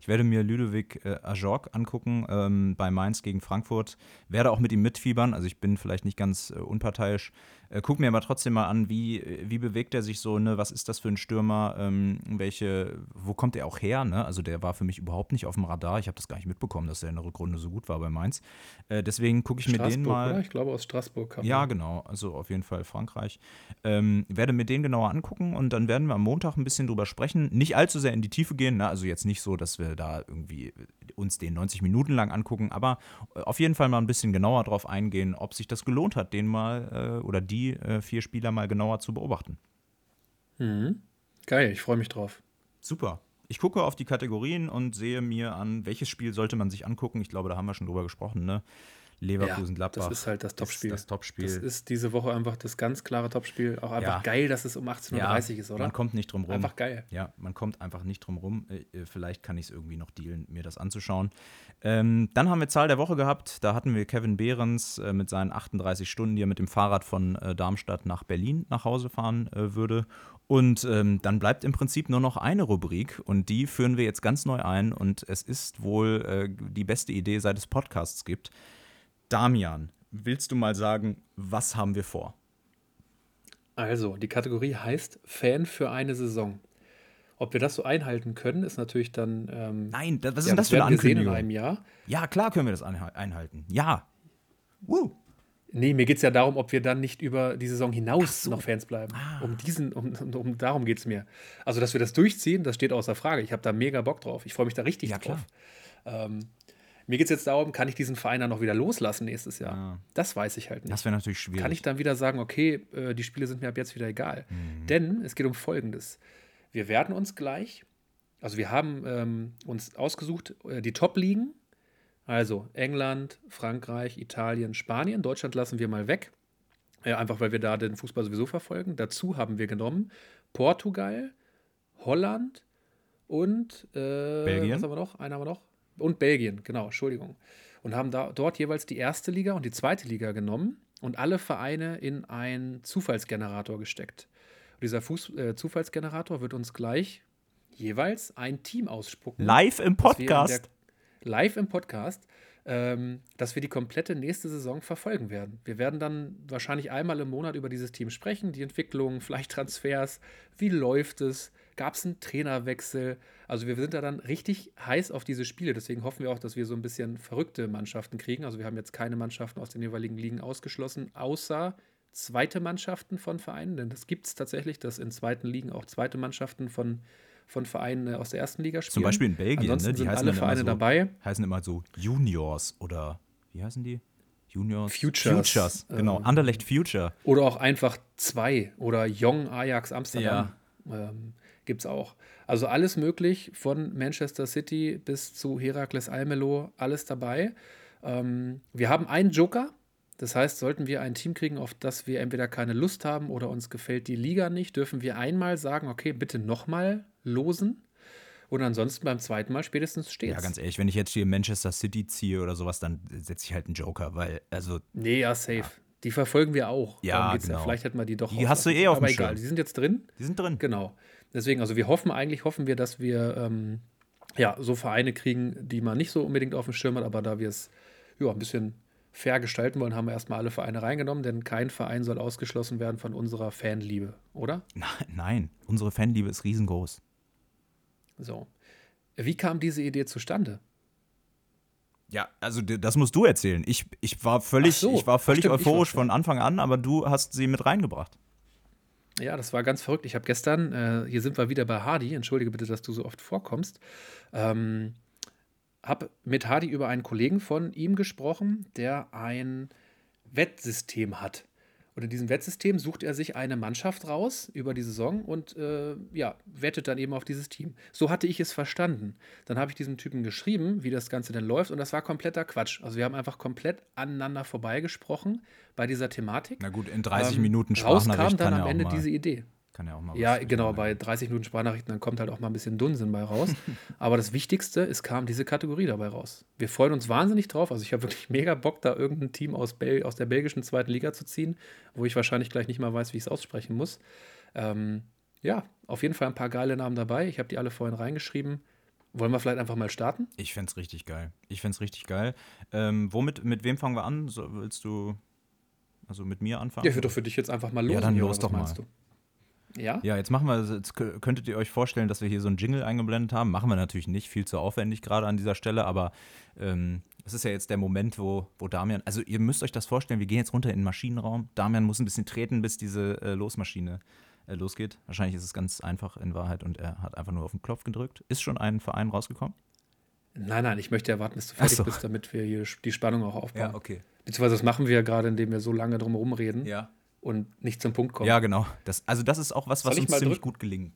ich werde mir Ludovic äh, Ajorc angucken ähm, bei Mainz gegen Frankfurt. Werde auch mit ihm mitfiebern. Also ich bin vielleicht nicht ganz äh, unparteiisch. Äh, guck mir aber trotzdem mal an, wie, äh, wie bewegt er sich so, ne? Was ist das für ein Stürmer? Ähm, welche, wo kommt er auch her? Ne? Also der war für mich überhaupt nicht auf dem Radar. Ich habe das gar nicht mitbekommen, dass er in der Rückrunde so gut war bei Mainz. Äh, deswegen gucke ich mir den Straßburg, mal. oder? Ich glaube, aus Straßburg kam Ja, genau. Also auf jeden Fall Frankreich. Ähm, werde mir den genauer angucken und dann werden wir am Montag ein bisschen drüber sprechen. Nicht allzu sehr in die Tiefe gehen. Ne? Also jetzt nicht so, dass wir da irgendwie uns den 90 Minuten lang angucken, aber äh, auf jeden Fall mal ein bisschen genauer drauf eingehen, ob sich das gelohnt hat, den mal äh, oder die äh, vier Spieler mal genauer zu beobachten. Mhm. Geil, ich freue mich drauf. Super. Ich gucke auf die Kategorien und sehe mir an, welches Spiel sollte man sich angucken. Ich glaube, da haben wir schon drüber gesprochen, ne? Leverkusen, Gladbach. Das ist halt das Topspiel. Das Topspiel. Das ist diese Woche einfach das ganz klare Topspiel. Auch einfach Ja. geil, dass es um 18.30 Uhr ist, oder? Man kommt nicht drum rum. Einfach geil. Ja, man kommt einfach nicht drum rum. Äh, äh, Vielleicht kann ich es irgendwie noch dealen, mir das anzuschauen. Ähm, dann haben wir Zahl der Woche gehabt. Da hatten wir Kevin Behrens äh, mit seinen 38 Stunden, die er mit dem Fahrrad von äh, Darmstadt nach Berlin nach Hause fahren äh, würde. Und ähm, dann bleibt im Prinzip nur noch eine Rubrik und die führen wir jetzt ganz neu ein. Und es ist wohl äh, die beste Idee, seit es Podcasts gibt. Damian, willst du mal sagen, was haben wir vor? Also, die Kategorie heißt Fan für eine Saison. Ob wir das so einhalten können, ist natürlich dann. Ähm, Nein, das, was ist ja, denn das für eine sehen in Ankündigung? einem Jahr. Ja, klar können wir das einha- einhalten. Ja. Woo. Nee, mir geht es ja darum, ob wir dann nicht über die Saison hinaus so. noch Fans bleiben. Ah. Um diesen, um, um darum geht es mir. Also, dass wir das durchziehen, das steht außer Frage. Ich habe da mega Bock drauf. Ich freue mich da richtig Ja, drauf. Ähm, mir geht es jetzt darum, kann ich diesen Verein dann noch wieder loslassen nächstes Jahr? Ja. Das weiß ich halt nicht. Das wäre natürlich schwierig. kann ich dann wieder sagen, okay, äh, die Spiele sind mir ab jetzt wieder egal. Mhm. Denn es geht um Folgendes. Wir werden uns gleich, also wir haben ähm, uns ausgesucht, äh, die Top-Ligen, also England, Frankreich, Italien, Spanien. Deutschland lassen wir mal weg, äh, einfach weil wir da den Fußball sowieso verfolgen. Dazu haben wir genommen Portugal, Holland und äh, Belgien? Was haben wir noch? Einen haben wir noch. Und Belgien, genau, Entschuldigung. Und haben da, dort jeweils die erste Liga und die zweite Liga genommen und alle Vereine in einen Zufallsgenerator gesteckt. Und dieser Fuß, äh, Zufallsgenerator wird uns gleich jeweils ein Team ausspucken. Live im Podcast. Der, live im Podcast, ähm, dass wir die komplette nächste Saison verfolgen werden. Wir werden dann wahrscheinlich einmal im Monat über dieses Team sprechen, die Entwicklung, vielleicht Transfers, wie läuft es, gab es einen Trainerwechsel. Also wir sind da dann richtig heiß auf diese Spiele. Deswegen hoffen wir auch, dass wir so ein bisschen verrückte Mannschaften kriegen. Also wir haben jetzt keine Mannschaften aus den jeweiligen Ligen ausgeschlossen, außer zweite Mannschaften von Vereinen. Denn das gibt es tatsächlich, dass in zweiten Ligen auch zweite Mannschaften von, von Vereinen äh, aus der ersten Liga spielen. Zum Beispiel in Belgien, Ansonsten ne? Die sind heißen alle Vereine so, dabei. Heißen immer so Juniors oder wie heißen die? Juniors. Futures, Futures, genau. ähm, Anderlecht Future. Oder auch einfach zwei oder Young Ajax Amsterdam. Ähm, Gibt es auch. Also alles möglich, von Manchester City bis zu Herakles Almelo, alles dabei. Ähm, wir haben einen Joker. Das heißt, sollten wir ein Team kriegen, auf das wir entweder keine Lust haben oder uns gefällt die Liga nicht, dürfen wir einmal sagen, okay, bitte nochmal losen. Und ansonsten beim zweiten Mal spätestens steht Ja, ganz ehrlich, wenn ich jetzt hier Manchester City ziehe oder sowas, dann setze ich halt einen Joker, weil, also, Nee, ja, safe. Die verfolgen wir auch. Ja, genau. Vielleicht hätten wir die doch Die hast du eh auf Aber dem egal, Schirm. die sind jetzt drin. die sind drin. Genau. Deswegen, also wir hoffen eigentlich, hoffen wir, dass wir ähm, ja, so Vereine kriegen, die man nicht so unbedingt auf dem Schirm hat, aber da wir es ja, ein bisschen fair gestalten wollen, haben wir erstmal alle Vereine reingenommen, denn kein Verein soll ausgeschlossen werden von unserer Fanliebe, oder? Nein, nein, unsere Fanliebe ist riesengroß. So. Wie kam diese Idee zustande? Ja, also das musst du erzählen. Ich, ich war völlig, so, ich war völlig stimmt, euphorisch von Anfang an, aber du hast sie mit reingebracht. Ja, das war ganz verrückt. Ich habe gestern, äh, hier sind wir wieder bei Hardy, entschuldige bitte, dass du so oft vorkommst, ähm, habe mit Hardy über einen Kollegen von ihm gesprochen, der ein Wettsystem hat. Und in diesem Wettsystem sucht er sich eine Mannschaft raus über die Saison und äh, ja, wettet dann eben auf dieses Team. So hatte ich es verstanden. Dann habe ich diesem Typen geschrieben, wie das Ganze denn läuft, und das war kompletter Quatsch. Also wir haben einfach komplett aneinander vorbeigesprochen bei dieser Thematik. Na gut, in 30 Ähm, Minuten Sprachnachricht dann kann am Ende diese Idee. Kann ja auch mal Ja, genau, bei 30 Minuten Sprachnachrichten, dann kommt halt auch mal ein bisschen Dunsinn bei raus. Aber das Wichtigste, es kam diese Kategorie dabei raus. Wir freuen uns wahnsinnig drauf. Also ich habe wirklich mega Bock, da irgendein Team aus, Bel aus der belgischen zweiten Liga zu ziehen, wo ich wahrscheinlich gleich nicht mal weiß, wie ich es aussprechen muss. Ähm, ja, auf jeden Fall ein paar geile Namen dabei. Ich habe die alle vorhin reingeschrieben. Wollen wir vielleicht einfach mal starten? Ich fänd's richtig geil. Ich fänd's richtig geil. Ähm, womit, mit wem fangen wir an? So, willst du, also mit mir anfangen? Ja, ich würde doch für dich jetzt einfach mal los. dann los doch mal. Du? Ja? Ja, jetzt machen wir, jetzt kö- könntet ihr euch vorstellen, dass wir hier so einen Jingle eingeblendet haben. Machen wir natürlich nicht, viel zu aufwendig gerade an dieser Stelle, aber ähm, es ist ja jetzt der Moment, wo, wo Damian, also ihr müsst euch das vorstellen, wir gehen jetzt runter in den Maschinenraum. Damian muss ein bisschen treten, bis diese äh, Losmaschine äh, losgeht. Wahrscheinlich ist es ganz einfach in Wahrheit und er hat einfach nur auf den Knopf gedrückt. Ist schon ein Verein rausgekommen? Nein, nein, ich möchte ja warten, bis du fertig so. bist, damit wir hier die Spannung auch aufbauen. okay. Beziehungsweise das machen wir ja gerade, indem wir so lange drum reden Ja. Und nicht zum Punkt kommen. Ja, genau. Das, also das ist auch was, was uns ziemlich drücken? gut gelingt.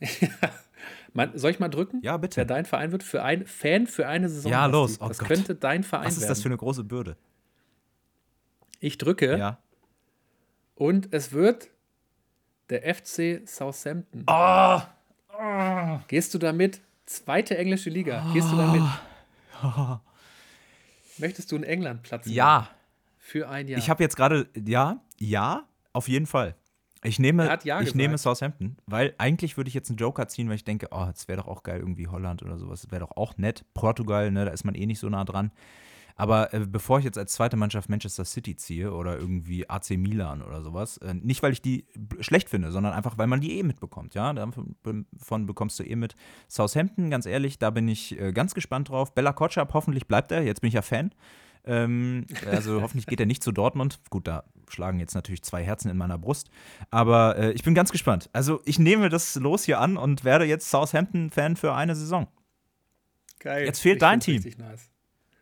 Man, soll ich mal drücken? Ja, bitte. Wer dein Verein wird für ein Fan für eine Saison. Ja, los. Oh das Gott. könnte dein Verein Was ist das für eine große Bürde? ich drücke Ja. und es wird der FC Southampton. Oh! Gehst du damit? Zweite englische Liga. Gehst du damit? Möchtest du in England Platz Ja. Für ein Jahr. Ich habe jetzt gerade, ja, ja, auf jeden Fall. Ich nehme, ja ich gesagt. nehme Southampton, weil eigentlich würde ich jetzt einen Joker ziehen, weil ich denke, oh, das wäre doch auch geil, irgendwie Holland oder sowas. Wäre doch auch nett. Portugal, ne, da ist man eh nicht so nah dran. Aber äh, bevor ich jetzt als zweite Mannschaft Manchester City ziehe oder irgendwie AC Milan oder sowas, äh, nicht weil ich die schlecht finde, sondern einfach, weil man die eh mitbekommt, ja. Davon davon bekommst du eh mit. Southampton, ganz ehrlich, da bin ich äh, ganz gespannt drauf. Bella Kotschap, hoffentlich bleibt er, jetzt bin ich ja Fan. Ähm, also hoffentlich geht er nicht zu Dortmund. Gut, da schlagen jetzt natürlich zwei Herzen in meiner Brust. Aber äh, ich bin ganz gespannt. Also ich nehme das los hier an und werde jetzt Southampton-Fan für eine Saison. Geil. Jetzt fehlt Ich dein Team. Nice.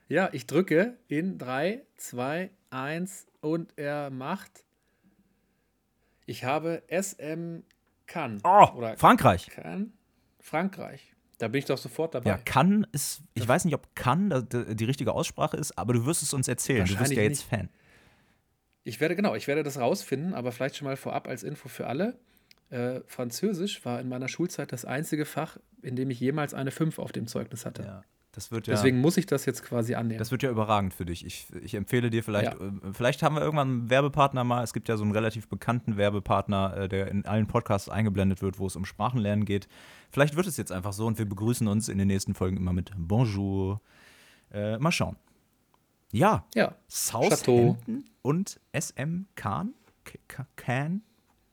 Ja, ich drücke in 3, 2, 1 und er macht. Ich habe SM Cannes. Oh, Oder Frankreich. Cannes? Frankreich. Da bin ich doch sofort dabei. Ja, kann ist, ich weiß nicht, ob kann die, richtige Aussprache ist, aber du wirst es uns erzählen. Du bist ja jetzt Fan. Ich werde, genau, ich werde das rausfinden, aber vielleicht schon mal vorab als Info für alle. Äh, Französisch war in meiner Schulzeit das einzige Fach, in dem ich jemals eine 5 auf dem Zeugnis hatte. Ja, das wird ja. Deswegen muss ich das jetzt quasi annehmen. Das wird ja überragend für dich. Ich, ich empfehle dir vielleicht, Ja. äh, vielleicht haben wir irgendwann einen Werbepartner mal. Es gibt ja so einen relativ bekannten Werbepartner, äh, der in allen Podcasts eingeblendet wird, wo es um Sprachenlernen geht. Vielleicht wird es jetzt einfach so und wir begrüßen uns in den nächsten Folgen immer mit Bonjour. Äh, mal schauen. Ja, ja, Southampton und SM Kahn, K- K- Can,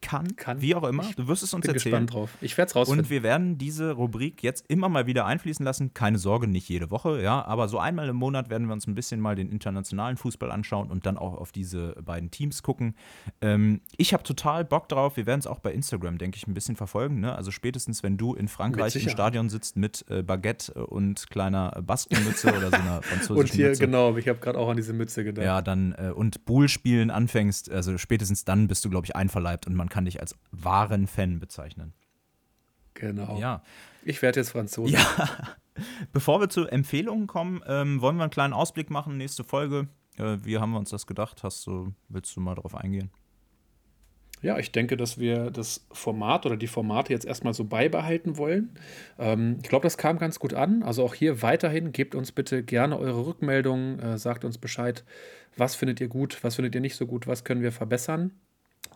kann, Kann. wie auch immer. Ich Du wirst es uns bin erzählen. gespannt drauf. Ich werde es rausfinden. Und wir werden diese Rubrik jetzt immer mal wieder einfließen lassen. Keine Sorge, nicht jede Woche, ja, aber so einmal im Monat werden wir uns ein bisschen mal den internationalen Fußball anschauen und dann auch auf diese beiden Teams gucken. Ähm, ich habe total Bock drauf. Wir werden es auch bei Instagram, denke ich, ein bisschen verfolgen. Ne? Also spätestens, wenn du in Frankreich im. Stadion sitzt mit äh, Baguette und kleiner Baskenmütze oder so einer französischen Und hier, Mütze. genau, ich habe gerade auch an diese Mütze gedacht. Ja, dann äh, und Bull spielen anfängst, also spätestens dann bist du, glaube ich, einverleibt und man kann dich als wahren Fan bezeichnen. Genau. Ja. Ich werde jetzt Franzose. Ja. Bevor wir zu Empfehlungen kommen, ähm, wollen wir einen kleinen Ausblick machen. Nächste Folge. Äh, wie haben wir uns das gedacht? Hast du, willst du mal darauf eingehen? Ja, ich denke, dass wir das Format oder die Formate jetzt erstmal so beibehalten wollen. Ähm, ich glaube, das kam ganz gut an. Also auch hier weiterhin, gebt uns bitte gerne eure Rückmeldungen, äh, sagt uns Bescheid, was findet ihr gut, was findet ihr nicht so gut, was können wir verbessern.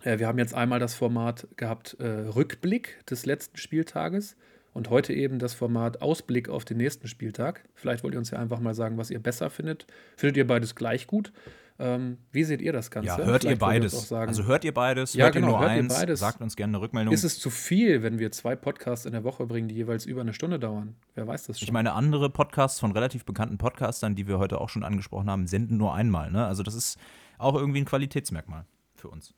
Äh, wir haben jetzt einmal das Format gehabt äh, Rückblick des letzten Spieltages und heute eben das Format Ausblick auf den nächsten Spieltag. Vielleicht wollt ihr uns ja einfach mal sagen, was ihr besser findet. Findet ihr beides gleich gut? Ähm, wie seht ihr das Ganze? Ja, hört ihr beides. Also hört ihr beides, ja, hört genau, ihr nur hört eins, ihr beides. sagt uns gerne eine Rückmeldung. Ist es zu viel, wenn wir zwei Podcasts in der Woche bringen, die jeweils über eine Stunde dauern? Wer weiß das schon? ich meine, andere Podcasts von relativ bekannten Podcastern, die wir heute auch schon angesprochen haben, senden nur einmal. Ne? Also das ist auch irgendwie ein Qualitätsmerkmal für uns.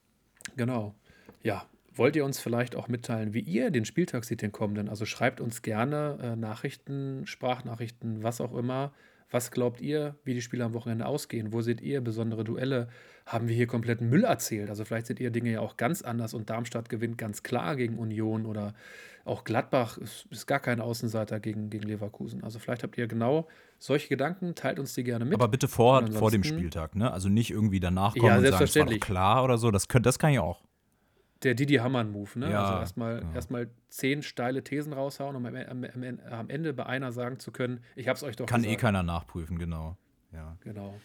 Genau. Ja, wollt ihr uns vielleicht auch mitteilen, wie ihr den Spieltag seht, den kommenden? Also schreibt uns gerne äh, Nachrichten, Sprachnachrichten, was auch immer. Was glaubt ihr, wie die Spiele am Wochenende ausgehen? Wo seht ihr besondere Duelle? Haben wir hier kompletten Müll erzählt? Also vielleicht seht ihr Dinge ja auch ganz anders und Darmstadt gewinnt ganz klar gegen Union oder auch Gladbach ist, ist gar kein Außenseiter gegen, gegen Leverkusen. Also vielleicht habt ihr genau solche Gedanken, teilt uns die gerne mit. Aber bitte vor, vor dem Spieltag, ne? Also nicht irgendwie danach kommen Ja, und sagen, es war doch selbstverständlich. klar oder so. Das, könnt, das kann ich auch. Der Didi Hamann-Move, ne? Ja, also erstmal ja. erstmal zehn steile Thesen raushauen, um am, am, am, Ende bei einer sagen zu können, ich hab's euch doch Kann eh gesagt. keiner nachprüfen, genau. Ja. Genau.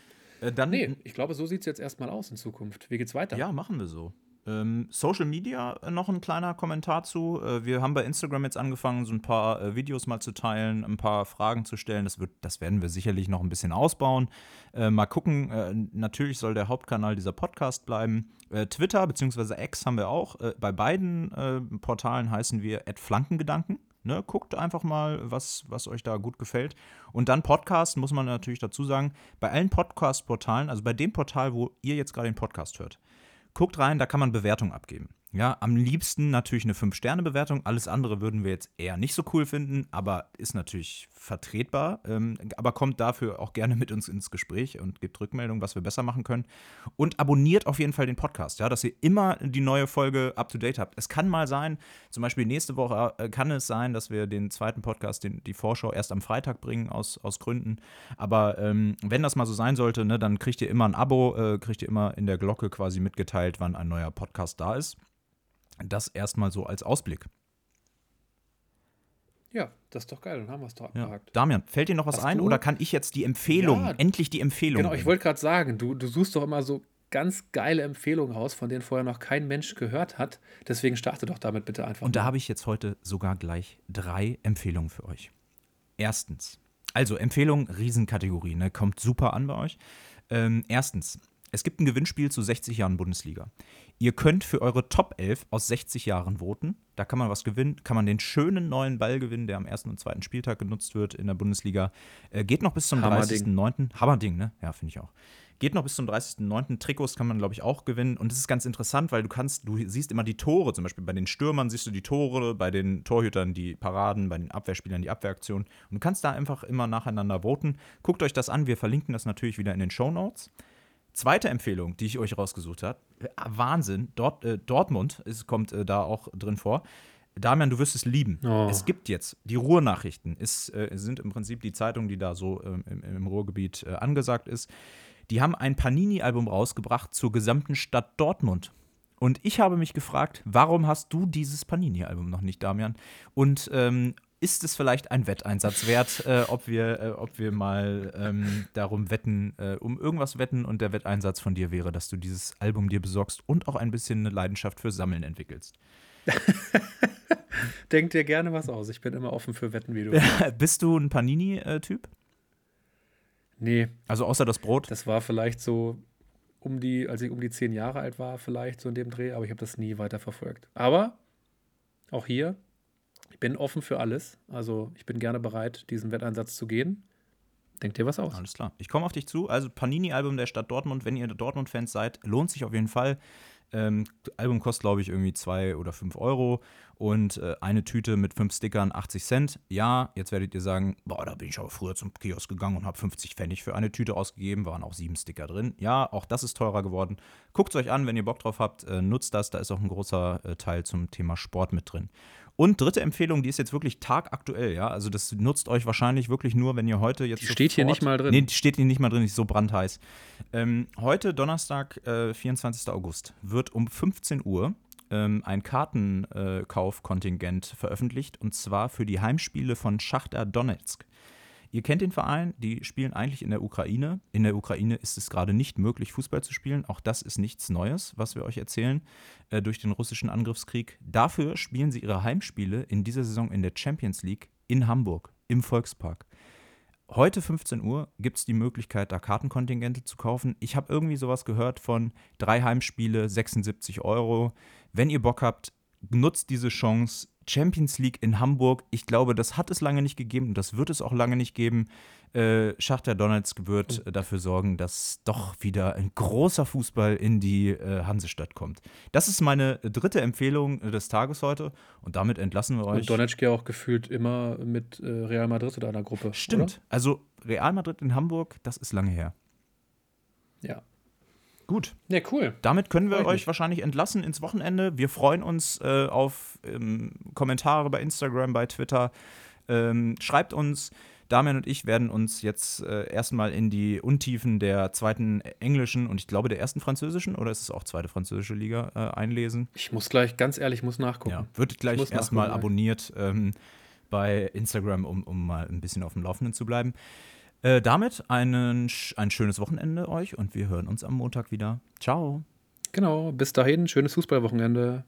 Äh, dann, Nee, ich glaube, so sieht es jetzt erstmal aus in Zukunft. Wie geht's weiter? Ja, machen wir so. Ähm, Social Media äh, noch ein kleiner Kommentar zu. Äh, wir haben bei Instagram jetzt angefangen, so ein paar äh, Videos mal zu teilen, ein paar Fragen zu stellen. Das, wird, das werden wir sicherlich noch ein bisschen ausbauen. Äh, mal gucken. Äh, natürlich soll der Hauptkanal dieser Podcast bleiben. Äh, Twitter bzw. X haben wir auch. Bei beiden Portalen heißen wir @flankengedanken. Ne, guckt einfach mal, was, was euch da gut gefällt. Und dann Podcast, muss man natürlich dazu sagen, bei allen Podcast-Portalen, also bei dem Portal, wo ihr jetzt gerade den Podcast hört, guckt rein, da kann man Bewertung abgeben. Ja, am liebsten natürlich eine 5-Sterne-Bewertung. Alles andere würden wir jetzt eher nicht so cool finden, aber ist natürlich vertretbar. Ähm, aber kommt dafür auch gerne mit uns ins Gespräch und gebt Rückmeldung, was wir besser machen können. Und abonniert auf jeden Fall den Podcast, ja, dass ihr immer die neue Folge up to date habt. Es kann mal sein, zum Beispiel nächste Woche äh, kann es sein, dass wir den zweiten Podcast, den, die Vorschau, erst am Freitag bringen, aus, aus Gründen. Aber ähm, wenn das mal so sein sollte, ne, dann kriegt ihr immer ein Abo, äh, kriegt ihr immer in der Glocke quasi mitgeteilt, wann ein neuer Podcast da ist. Das erstmal so als Ausblick. Ja, das ist doch geil, dann haben wir es doch Ja. abgehakt. Damian, fällt dir noch was Hast ein du- oder kann ich jetzt die Empfehlung, Ja, endlich die Empfehlung? Genau, ich wollte gerade sagen, du, du suchst doch immer so ganz geile Empfehlungen raus, von denen vorher noch kein Mensch gehört hat. Deswegen starte doch damit bitte einfach. Und da mal. habe ich jetzt heute sogar gleich drei Empfehlungen für euch. Erstens, also Empfehlung, Riesenkategorie, ne? kommt super an bei euch. Ähm, erstens, es gibt ein Gewinnspiel zu 60 Jahren Bundesliga. Ihr könnt für eure Top 11 aus 60 Jahren voten. Da kann man was gewinnen, kann man den schönen neuen Ball gewinnen, der am ersten und zweiten Spieltag genutzt wird in der Bundesliga. Äh, geht noch bis zum Hammerding. 30.09. Hammerding, ne? Ja, finde ich auch. Geht noch bis zum 30.09. Trikots kann man, glaube ich, auch gewinnen. Und das ist ganz interessant, weil du kannst, du siehst immer die Tore. Zum Beispiel bei den Stürmern siehst du die Tore, bei den Torhütern die Paraden, bei den Abwehrspielern die Abwehraktionen. Und du kannst da einfach immer nacheinander voten. Guckt euch das an. Wir verlinken das natürlich wieder in den Show Notes. Zweite Empfehlung, die ich euch rausgesucht habe. Wahnsinn. Dort, äh, Dortmund ist, kommt äh, da auch drin vor. Damian, du wirst es lieben. Oh. Es gibt jetzt die Ruhrnachrichten. Ist, äh, sind im Prinzip die Zeitungen, die da so ähm, im, im Ruhrgebiet äh, angesagt ist. Die haben ein Panini-Album rausgebracht zur gesamten Stadt Dortmund. Und ich habe mich gefragt, warum hast du dieses Panini-Album noch nicht, Damian? Und ähm, ist es vielleicht ein Wetteinsatz wert, äh, ob, wir, äh, ob wir mal ähm, darum wetten, äh, um irgendwas wetten und der Wetteinsatz von dir wäre, dass du dieses Album dir besorgst und auch ein bisschen eine Leidenschaft für Sammeln entwickelst? Denk dir gerne was aus. Ich bin immer offen für Wetten, wie du. Bist du ein Panini-Typ? nee, Also außer das Brot? das war vielleicht so um die, als ich um die zehn Jahre alt war, vielleicht so in dem Dreh, aber ich habe das nie weiter verfolgt. Aber auch hier, ich bin offen für alles. Also ich bin gerne bereit, diesen Wetteinsatz zu gehen. Denk dir was aus. Alles klar. Ich komme auf dich zu. Also Panini-Album der Stadt Dortmund. Wenn ihr Dortmund-Fans seid, lohnt sich auf jeden Fall. Ähm, Album kostet, glaube ich, irgendwie 2 oder 5 Euro und äh, eine Tüte mit 5 Stickern 80 Cent. Ja, jetzt werdet ihr sagen, boah, da bin ich aber früher zum Kiosk gegangen und habe 50 Pfennig für eine Tüte ausgegeben, waren auch 7 Sticker drin. Ja, auch das ist teurer geworden. Guckt es euch an, wenn ihr Bock drauf habt, äh, nutzt das, da ist auch ein großer äh, Teil zum Thema Sport mit drin. Und dritte Empfehlung, die ist jetzt wirklich tagaktuell, ja. Also das nutzt euch wahrscheinlich wirklich nur, wenn ihr heute jetzt. Die steht hier nicht mal drin. Nee, die steht hier nicht mal drin, ist so brandheiß. Ähm, heute, Donnerstag, äh, 24. August, wird um 15 Uhr ähm, ein Kartenkaufkontingent äh, veröffentlicht und zwar für die Heimspiele von Schachter Donetsk. Ihr kennt den Verein, die spielen eigentlich in der Ukraine. In der Ukraine ist es gerade nicht möglich, Fußball zu spielen. Auch das ist nichts Neues, was wir euch erzählen, äh, durch den russischen Angriffskrieg. Dafür spielen sie ihre Heimspiele in dieser Saison in der Champions League in Hamburg, im Volkspark. Heute 15 Uhr gibt es die Möglichkeit, da Kartenkontingente zu kaufen. Ich habe irgendwie sowas gehört von drei Heimspiele, 76 Euro. Wenn ihr Bock habt, nutzt diese Chance, Champions League in Hamburg, ich glaube, das hat es lange nicht gegeben und das wird es auch lange nicht geben. Äh, Schachter Donetsk wird äh, dafür sorgen, dass doch wieder ein großer Fußball in die äh, Hansestadt kommt. Das ist meine dritte Empfehlung äh, des Tages heute und damit entlassen wir euch. Und Donetsk ja auch gefühlt immer mit äh, Real Madrid in einer Gruppe. Stimmt. Oder? Also Real Madrid in Hamburg, das ist lange her. Ja. Gut. Ja, cool. Damit können wir euch wahrscheinlich entlassen ins Wochenende. Wir freuen uns äh, auf ähm, Kommentare bei Instagram, bei Twitter. Ähm, schreibt uns. Damian und ich werden uns jetzt äh, erstmal in die Untiefen der zweiten englischen und ich glaube der ersten französischen oder ist es auch zweite französische Liga äh, einlesen. Ich muss gleich, ganz ehrlich, muss nachgucken. Ja, wird gleich erstmal abonniert ähm, bei Instagram, um, um mal ein bisschen auf dem Laufenden zu bleiben. Äh, damit einen, ein schönes Wochenende euch und wir hören uns am Montag wieder. Ciao. Genau, bis dahin, schönes Fußballwochenende.